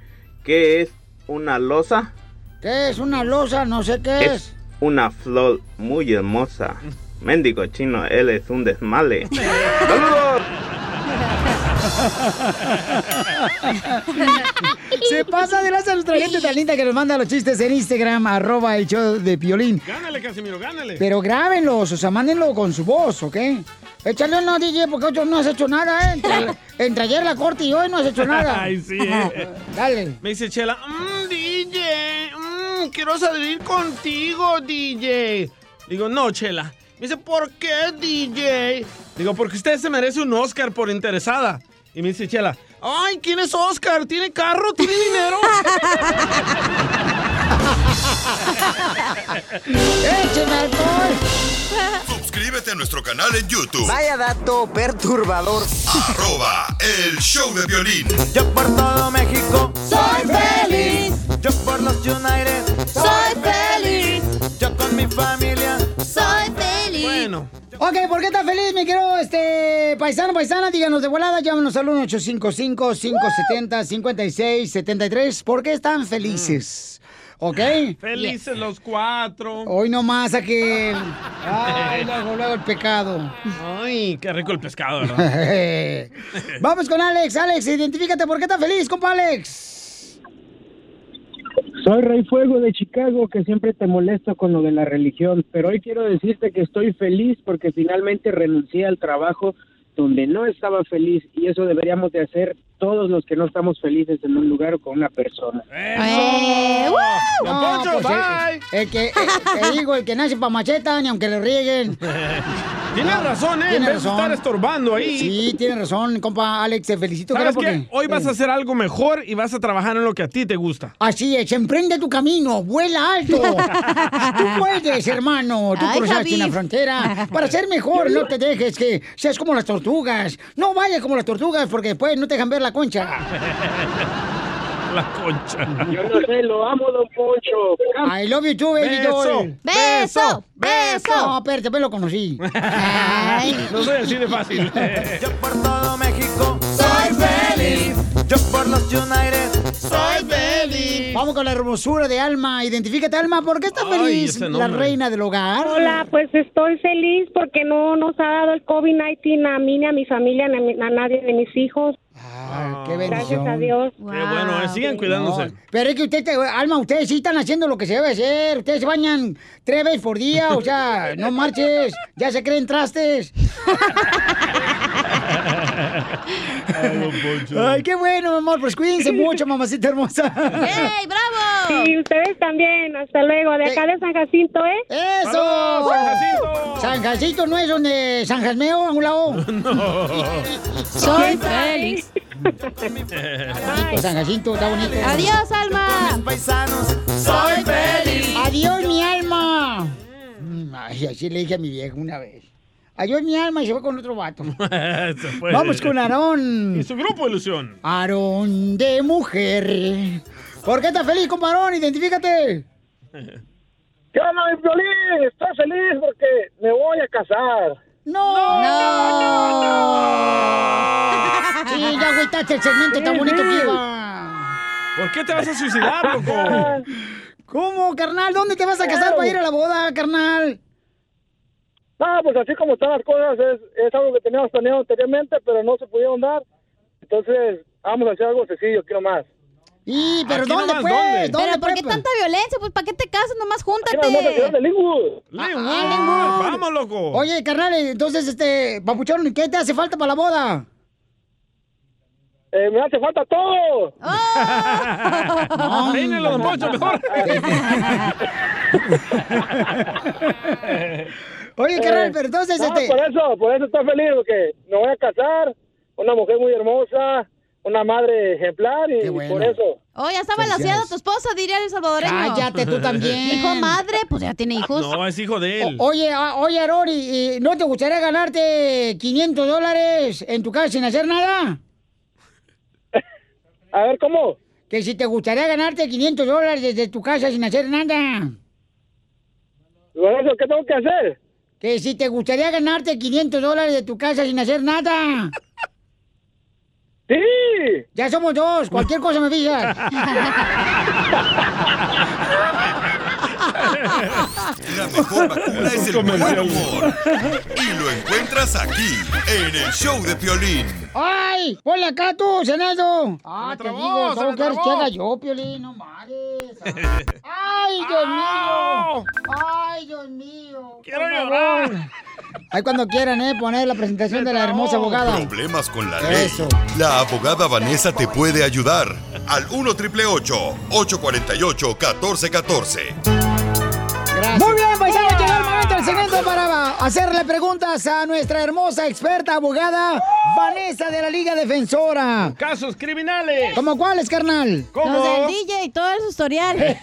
qué es una losa? ¿Qué es una losa? No sé qué es. Es una flor muy hermosa. Méndigo chino, él es un desmale. ¡Saludos! Se pasa de a nuestra gente tan linda que nos manda los chistes en Instagram, arroba el show de Piolín. Gánale, Casimiro, gánale. Pero grábenlos, o sea, mándenlo con su voz, ¿ok? Échale una DJ porque otro no has hecho nada, ¿eh? Entre, entre ayer la corte y hoy no has hecho nada. Ay, sí. eh. Dale. Me dice Chela, mmm, DJ, mmm, quiero salir contigo, DJ. Digo, no, Chela. Me dice, ¿por qué, DJ? Digo, porque usted se merece un Oscar por interesada. Y me dice Chela, ay, ¿quién es Oscar? ¿Tiene carro? ¿Tiene dinero? ¡Écheme alcohol! Suscríbete a nuestro canal en YouTube. Vaya dato perturbador. Arroba el show de violín. Yo por todo México Soy feliz. Yo por los United Soy feliz. Yo con mi familia Soy feliz. Bueno. Ok, ¿por qué estás feliz, mi querido este, paisano, paisana? Díganos de volada, llámanos al 1-855-570-5673. ¿Por qué están felices? ¿Ok? Felices los cuatro. Hoy nomás a que... Ay, luego, luego el pecado. Ay, qué rico el pescado, ¿verdad? Vamos con Alex. Alex, identifícate. ¿Por qué estás feliz, compa Alex? Soy Rey Fuego de Chicago, que siempre te molesto con lo de la religión, pero hoy quiero decirte que estoy feliz porque finalmente renuncié al trabajo donde no estaba feliz y eso deberíamos de hacer todos los que no estamos felices en un lugar o con una persona. Eh, Don no, pues, bye. El, el que, el- te digo, el que nace pa' macheta, ni aunque le rieguen. Tienes razón, ¿eh? En Tiene de estar estorbando ahí. Sí, tiene razón, compa Alex, te felicito. ¿Sabes qué? Hoy vas a hacer algo mejor y vas a trabajar en lo que a ti te gusta. Así es, emprende tu camino, vuela alto. Puedes, hermano. Tú Ay, cruzaste Javi. una frontera para ser mejor. No te dejes que seas como las tortugas. No vayas como las tortugas porque después no te dejan ver la concha. La concha. Yo no sé, lo amo, don Poncho. I love you too, baby Beso, doll. beso, beso. No, espérate, pues lo conocí. No soy así de fácil. todo México soy feliz. Yo por los United soy feliz. Vamos con la hermosura de Alma. Identifícate, Alma. ¿Por qué está Ay, feliz la reina del hogar? Hola, pues estoy feliz porque no nos ha dado el COVID-19 a mí, ni a mi familia, ni a, mi- a nadie de mis hijos. Ah, qué bendición. Gracias a Dios. Qué bueno, eh, sigan cuidándose. No, pero es que usted, te- Alma, ustedes sí están haciendo lo que se debe hacer. Ustedes se bañan tres veces por día, o sea, no marches. Ya se creen trastes. Ay, qué bueno, mi amor. Pues cuídense mucho, mamacita hermosa. ¡Ey, bravo! Sí, ustedes también. Hasta luego. De acá de San Jacinto, ¿eh? ¡Eso! ¡Saludos, San Jacinto! San Jacinto no es donde San Jasmeo, a un lado. Soy feliz. Bonito, San Jacinto, está bonito. Adiós, Alma. Paisanos, soy feliz. Adiós, mi alma. Mm, Ay, así le dije a mi vieja una vez. Adiós, mi alma, y se fue con otro vato. Vamos con Aarón. Y su grupo Ilusión. Aarón de mujer. ¿Por qué estás feliz, comparón? Identifícate. ¿Qué onda, mi Piolín? Estoy feliz porque me voy a casar. ¡No! Sí, ya agüitaste el segmento tan bonito que iba. ¿Por qué te vas a suicidar, loco? ¿Cómo, carnal? ¿Dónde te vas a casar para ir a la boda, carnal? No, pues así como están las cosas, es, es algo que teníamos planeado anteriormente, pero no se pudieron dar. Entonces, vamos a hacer algo sencillo, quiero más. ¿Y pero Aquí dónde nomás, pues? ¿dónde? ¿Dónde ¿Pero por qué pues? tanta violencia? Pues ¿para qué te casas? Nomás júntate. Aquí nomás, aquí de Linwood. Ah, Vamos, loco. Oye, carnal, entonces, este, papuchón, ¿qué te hace falta para la boda? Eh, me hace falta todo. No, Peínelo, don Poncho, mejor. Oye, carnal, pero entonces, no, este... por eso, por eso estoy feliz, porque me voy a casar, una mujer muy hermosa, una madre ejemplar, y por eso. Oh, ya está balanceada tu esposa, diría el salvadoreño. Cállate tú también. Hijo madre, pues ya tiene hijos. No, es hijo de él. O- oye, a- oye, Aarón, ¿y, y no te gustaría ganarte 500 dólares en tu casa sin hacer nada? A ver, ¿cómo? Que si te gustaría ganarte 500 dólares desde tu casa sin hacer nada. ¿Por eso qué tengo que hacer? Que si te gustaría ganarte 500 dólares de tu casa sin hacer nada. ¡Sí! Ya somos dos, cualquier cosa me avisas. La mejor vacuna es el buen humor. Y lo encuentras aquí, en el show de Piolín. ¡Ay! ¡Ponle acá tú, Senado! Ah, te trabó, digo, ¿cómo quieres que haga yo, Piolín? No mames. ¡Ay, Dios mío! ¡Ay, Dios mío!Quiero Por llorar. Ahí cuando quieran, ¿eh? Poner la presentación de la hermosa abogada. Problemas con la ley. Eso. La abogada Vanessa te puede ayudar. Al 1 848 1414 Muy bien, paisanos, llegó el momento del segmento para hacerle preguntas a nuestra hermosa experta abogada Vanessa de la Liga Defensora. Casos criminales. ¿Cómo cuáles, carnal? Los del DJ, todo el historial.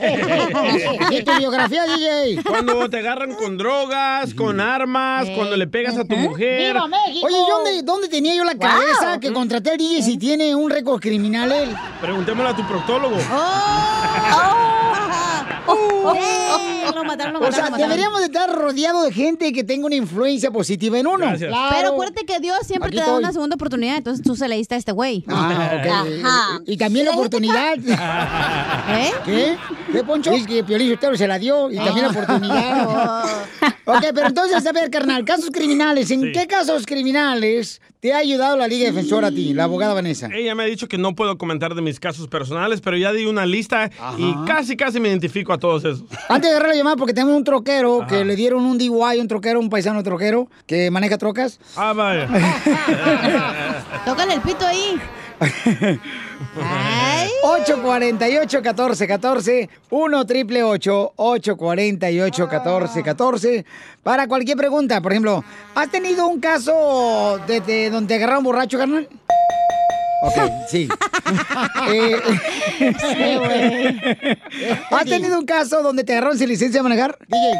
¿Y tu biografía, DJ? Cuando te agarran con drogas, con armas, cuando le pegas a tu mujer. Oye, ¿y dónde, dónde tenía yo la cabeza que contraté al DJ si tiene un récord criminal él? Preguntémosle a tu proctólogo. Oh. Lo mataron, lo O sea, mataron, lo mataron. deberíamos de estar rodeados de gente que tenga una influencia positiva en uno. Pero acuérdate que Dios siempre Aquí te da estoy. una segunda oportunidad, entonces tú se le diste a este güey. Ah, ok. Y, y también la oportunidad. ¿Eh? ¿Qué? ¿Qué, Poncho? Es que Piolín se la dio y también la oportunidad. ok, pero entonces, a ver, carnal, casos criminales. ¿En qué casos criminales te ha ayudado la Liga Defensora a ti, la abogada Vanessa? Ella me ha dicho que no puedo comentar de mis casos personales, pero ya di una lista y casi, casi me identifico todos esos. Antes de agarrar la llamada, porque tenemos un troquero Ajá. que le dieron un DUI, un troquero, un paisano troquero que maneja trocas. Ah, vaya. Tócale el pito ahí. 848-1414, 1 triple 848-1414. Para cualquier pregunta, por ejemplo, ¿has tenido un caso de, de donde te agarraron borracho, carnal? Ok, sí. Eh, Sí, güey. ¿Has tenido un caso donde te agarraron sin licencia de manejar? DJ.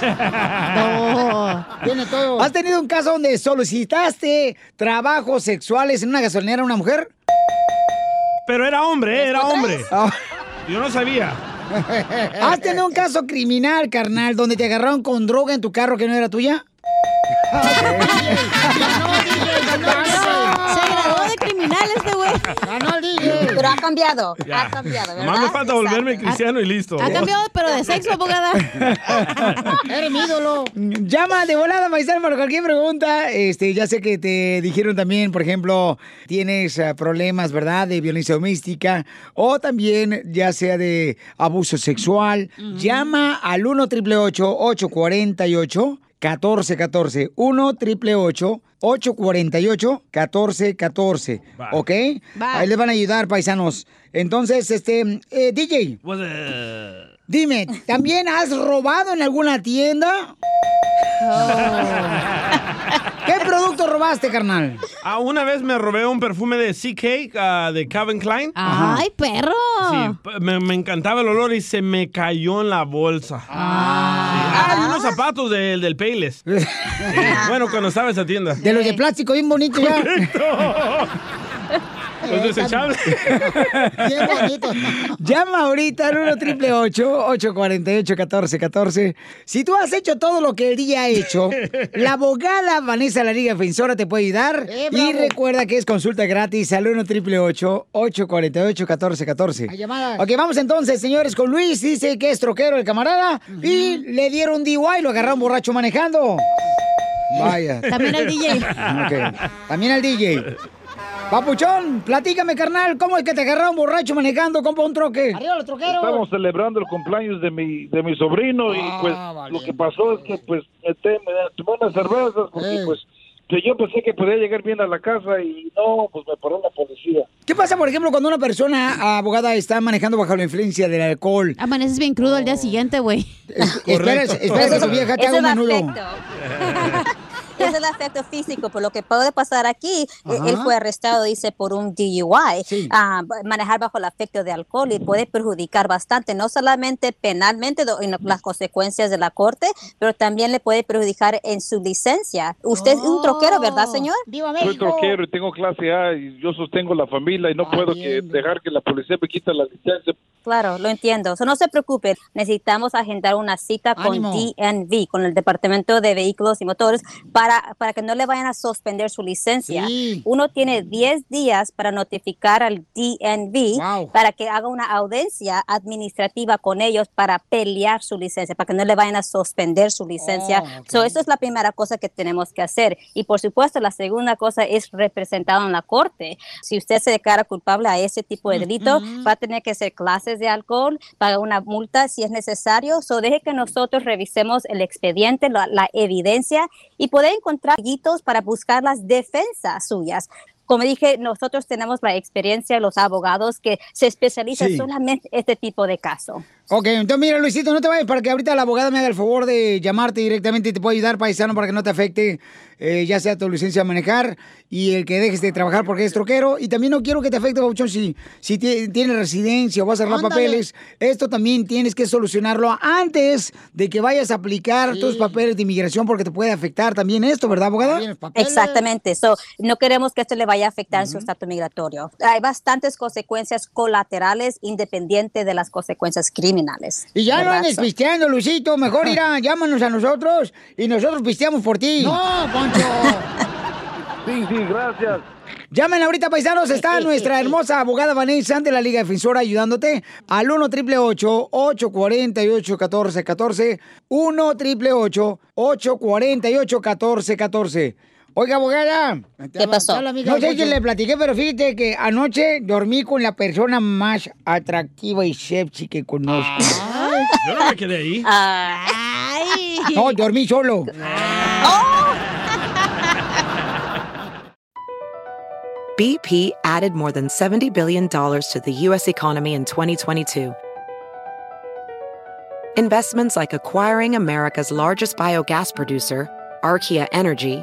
No. Tiene todo. ¿Has tenido un caso donde solicitaste trabajos sexuales en una gasolinera a una mujer? Pero era hombre, eh, era hombre. Yo no sabía. ¿Has tenido un caso criminal, carnal, donde te agarraron con droga en tu carro que no era tuya? Se Ganó el DJ. Pero ha cambiado, Ya. ha cambiado, ¿verdad? Nomás me falta volverme cristiano y listo. Ha cambiado, pero de sexo, abogada. Eres mi ídolo. Llama de volada, paisano, para cualquier pregunta. Este, ya sé que te dijeron también, por ejemplo, tienes eh, problemas, ¿verdad? De violencia doméstica o también ya sea de abuso sexual. Llama al 1 888 848 1414 1 888 848 1414 Va. ¿Ok? Va. Ahí les van a ayudar, paisanos. Entonces, este, eh, DJ, Pues, eh, dime, ¿también has robado en alguna tienda? ¿Qué producto robaste, carnal? Ah, una vez me robé un perfume de CK ah, de Calvin Klein. ¡Ay, perro! Sí, me, me encantaba el olor y se me cayó en la bolsa. Ah, y unos zapatos del, del Payless. Sí, Bueno, cuando estaba en esa tienda. De los de plástico, bien bonito ya. Los desechables. Bien bonito. Llama ahorita al 1 triple 848 1414 Si tú has hecho todo lo que el día ha hecho, la abogada Vanessa La Liga Defensora te puede ayudar. Eh, y recuerda que es consulta gratis al 1 triple 848 1414 Hay llamadas. Ok, vamos entonces, señores, con Luis. Dice que es troquero el camarada. Y le dieron DUI, lo agarraron borracho manejando. Vaya. También al DJ. Ok, También al DJ. Papuchón, platícame, carnal, ¿cómo es que te agarraron borracho manejando, compa, un troque? Arriba los troqueros. Estamos celebrando el cumpleaños de mi de mi sobrino y pues lo que pasó es que pues me, te- me tomé unas cervezas porque pues que yo pensé que podía llegar bien a la casa y no, pues me paró la policía. ¿Qué pasa, por ejemplo, cuando una persona abogada está manejando bajo la influencia del alcohol? Amaneces bien crudo al día siguiente, güey. Espera, espera que su vieja te haga un menudo. Es el afecto físico, por lo que puede pasar aquí, eh, Ajá. él fue arrestado, dice, por un DUI, ah, ba- manejar bajo el afecto de alcohol y puede perjudicar bastante, no solamente penalmente do- en las consecuencias de la corte, pero también le puede perjudicar en su licencia. Usted es un troquero, ¿verdad, señor? Soy troquero y tengo clase A y yo sostengo la familia y no puedo que dejar que la policía me quite la licencia. Claro, lo entiendo. So, no se preocupe, necesitamos agendar una cita con Ánimo. DNV, con el Departamento de Vehículos y Motores, para, para que no le vayan a suspender su licencia. Uno tiene 10 días para notificar al DNV para que haga una audiencia administrativa con ellos para pelear su licencia, para que no le vayan a suspender su licencia. Oh, ok. So, eso es la primera cosa que tenemos que hacer. Y por supuesto, la segunda cosa es representado en la corte. Si usted se declara culpable a ese tipo de delito, va a tener que hacer clases de alcohol, pagar una multa si es necesario. So, deje que nosotros revisemos el expediente, la, la evidencia y poder encontrar guitos para buscar las defensas suyas. Como dije, nosotros tenemos la experiencia, los abogados que se especializan Sí. solamente en este tipo de caso. Ok, entonces mira, Luisito, no te vayas para que ahorita la abogada me haga el favor de llamarte directamente y te pueda ayudar, paisano, para que no te afecte eh, ya sea tu licencia a manejar y el que dejes de trabajar porque es troquero. Y también no quiero que te afecte, Bauchón, si, si ti- tienes residencia o vas a arreglar papeles. Esto también tienes que solucionarlo antes de que vayas a aplicar tus papeles de inmigración porque te puede afectar también esto, ¿verdad, abogada? Exactamente. So, no queremos que esto le vaya a afectar su estatus migratorio. Hay bastantes consecuencias colaterales independientes de las consecuencias criminales. Criminales. Y ya no andes pisteando, Luisito. Mejor irá, llámanos a nosotros y nosotros pisteamos por ti. No, Poncho. Sí, sí, gracias. Llamen ahorita, paisanos. Está nuestra hermosa abogada Vanessa de la Liga Defensora ayudándote al 1 888 848 1414 1 888 848 1414 Oiga, abogada. ¿Qué pasó? No sé si le platiqué, pero fíjate que anoche dormí con la persona más atractiva y sexy que conozco. Yo no me quedé ahí. No, dormí solo. BP added more than $70 billion to the U.S. economy in 2022. Investments like acquiring America's largest biogas producer, Archaea Energy,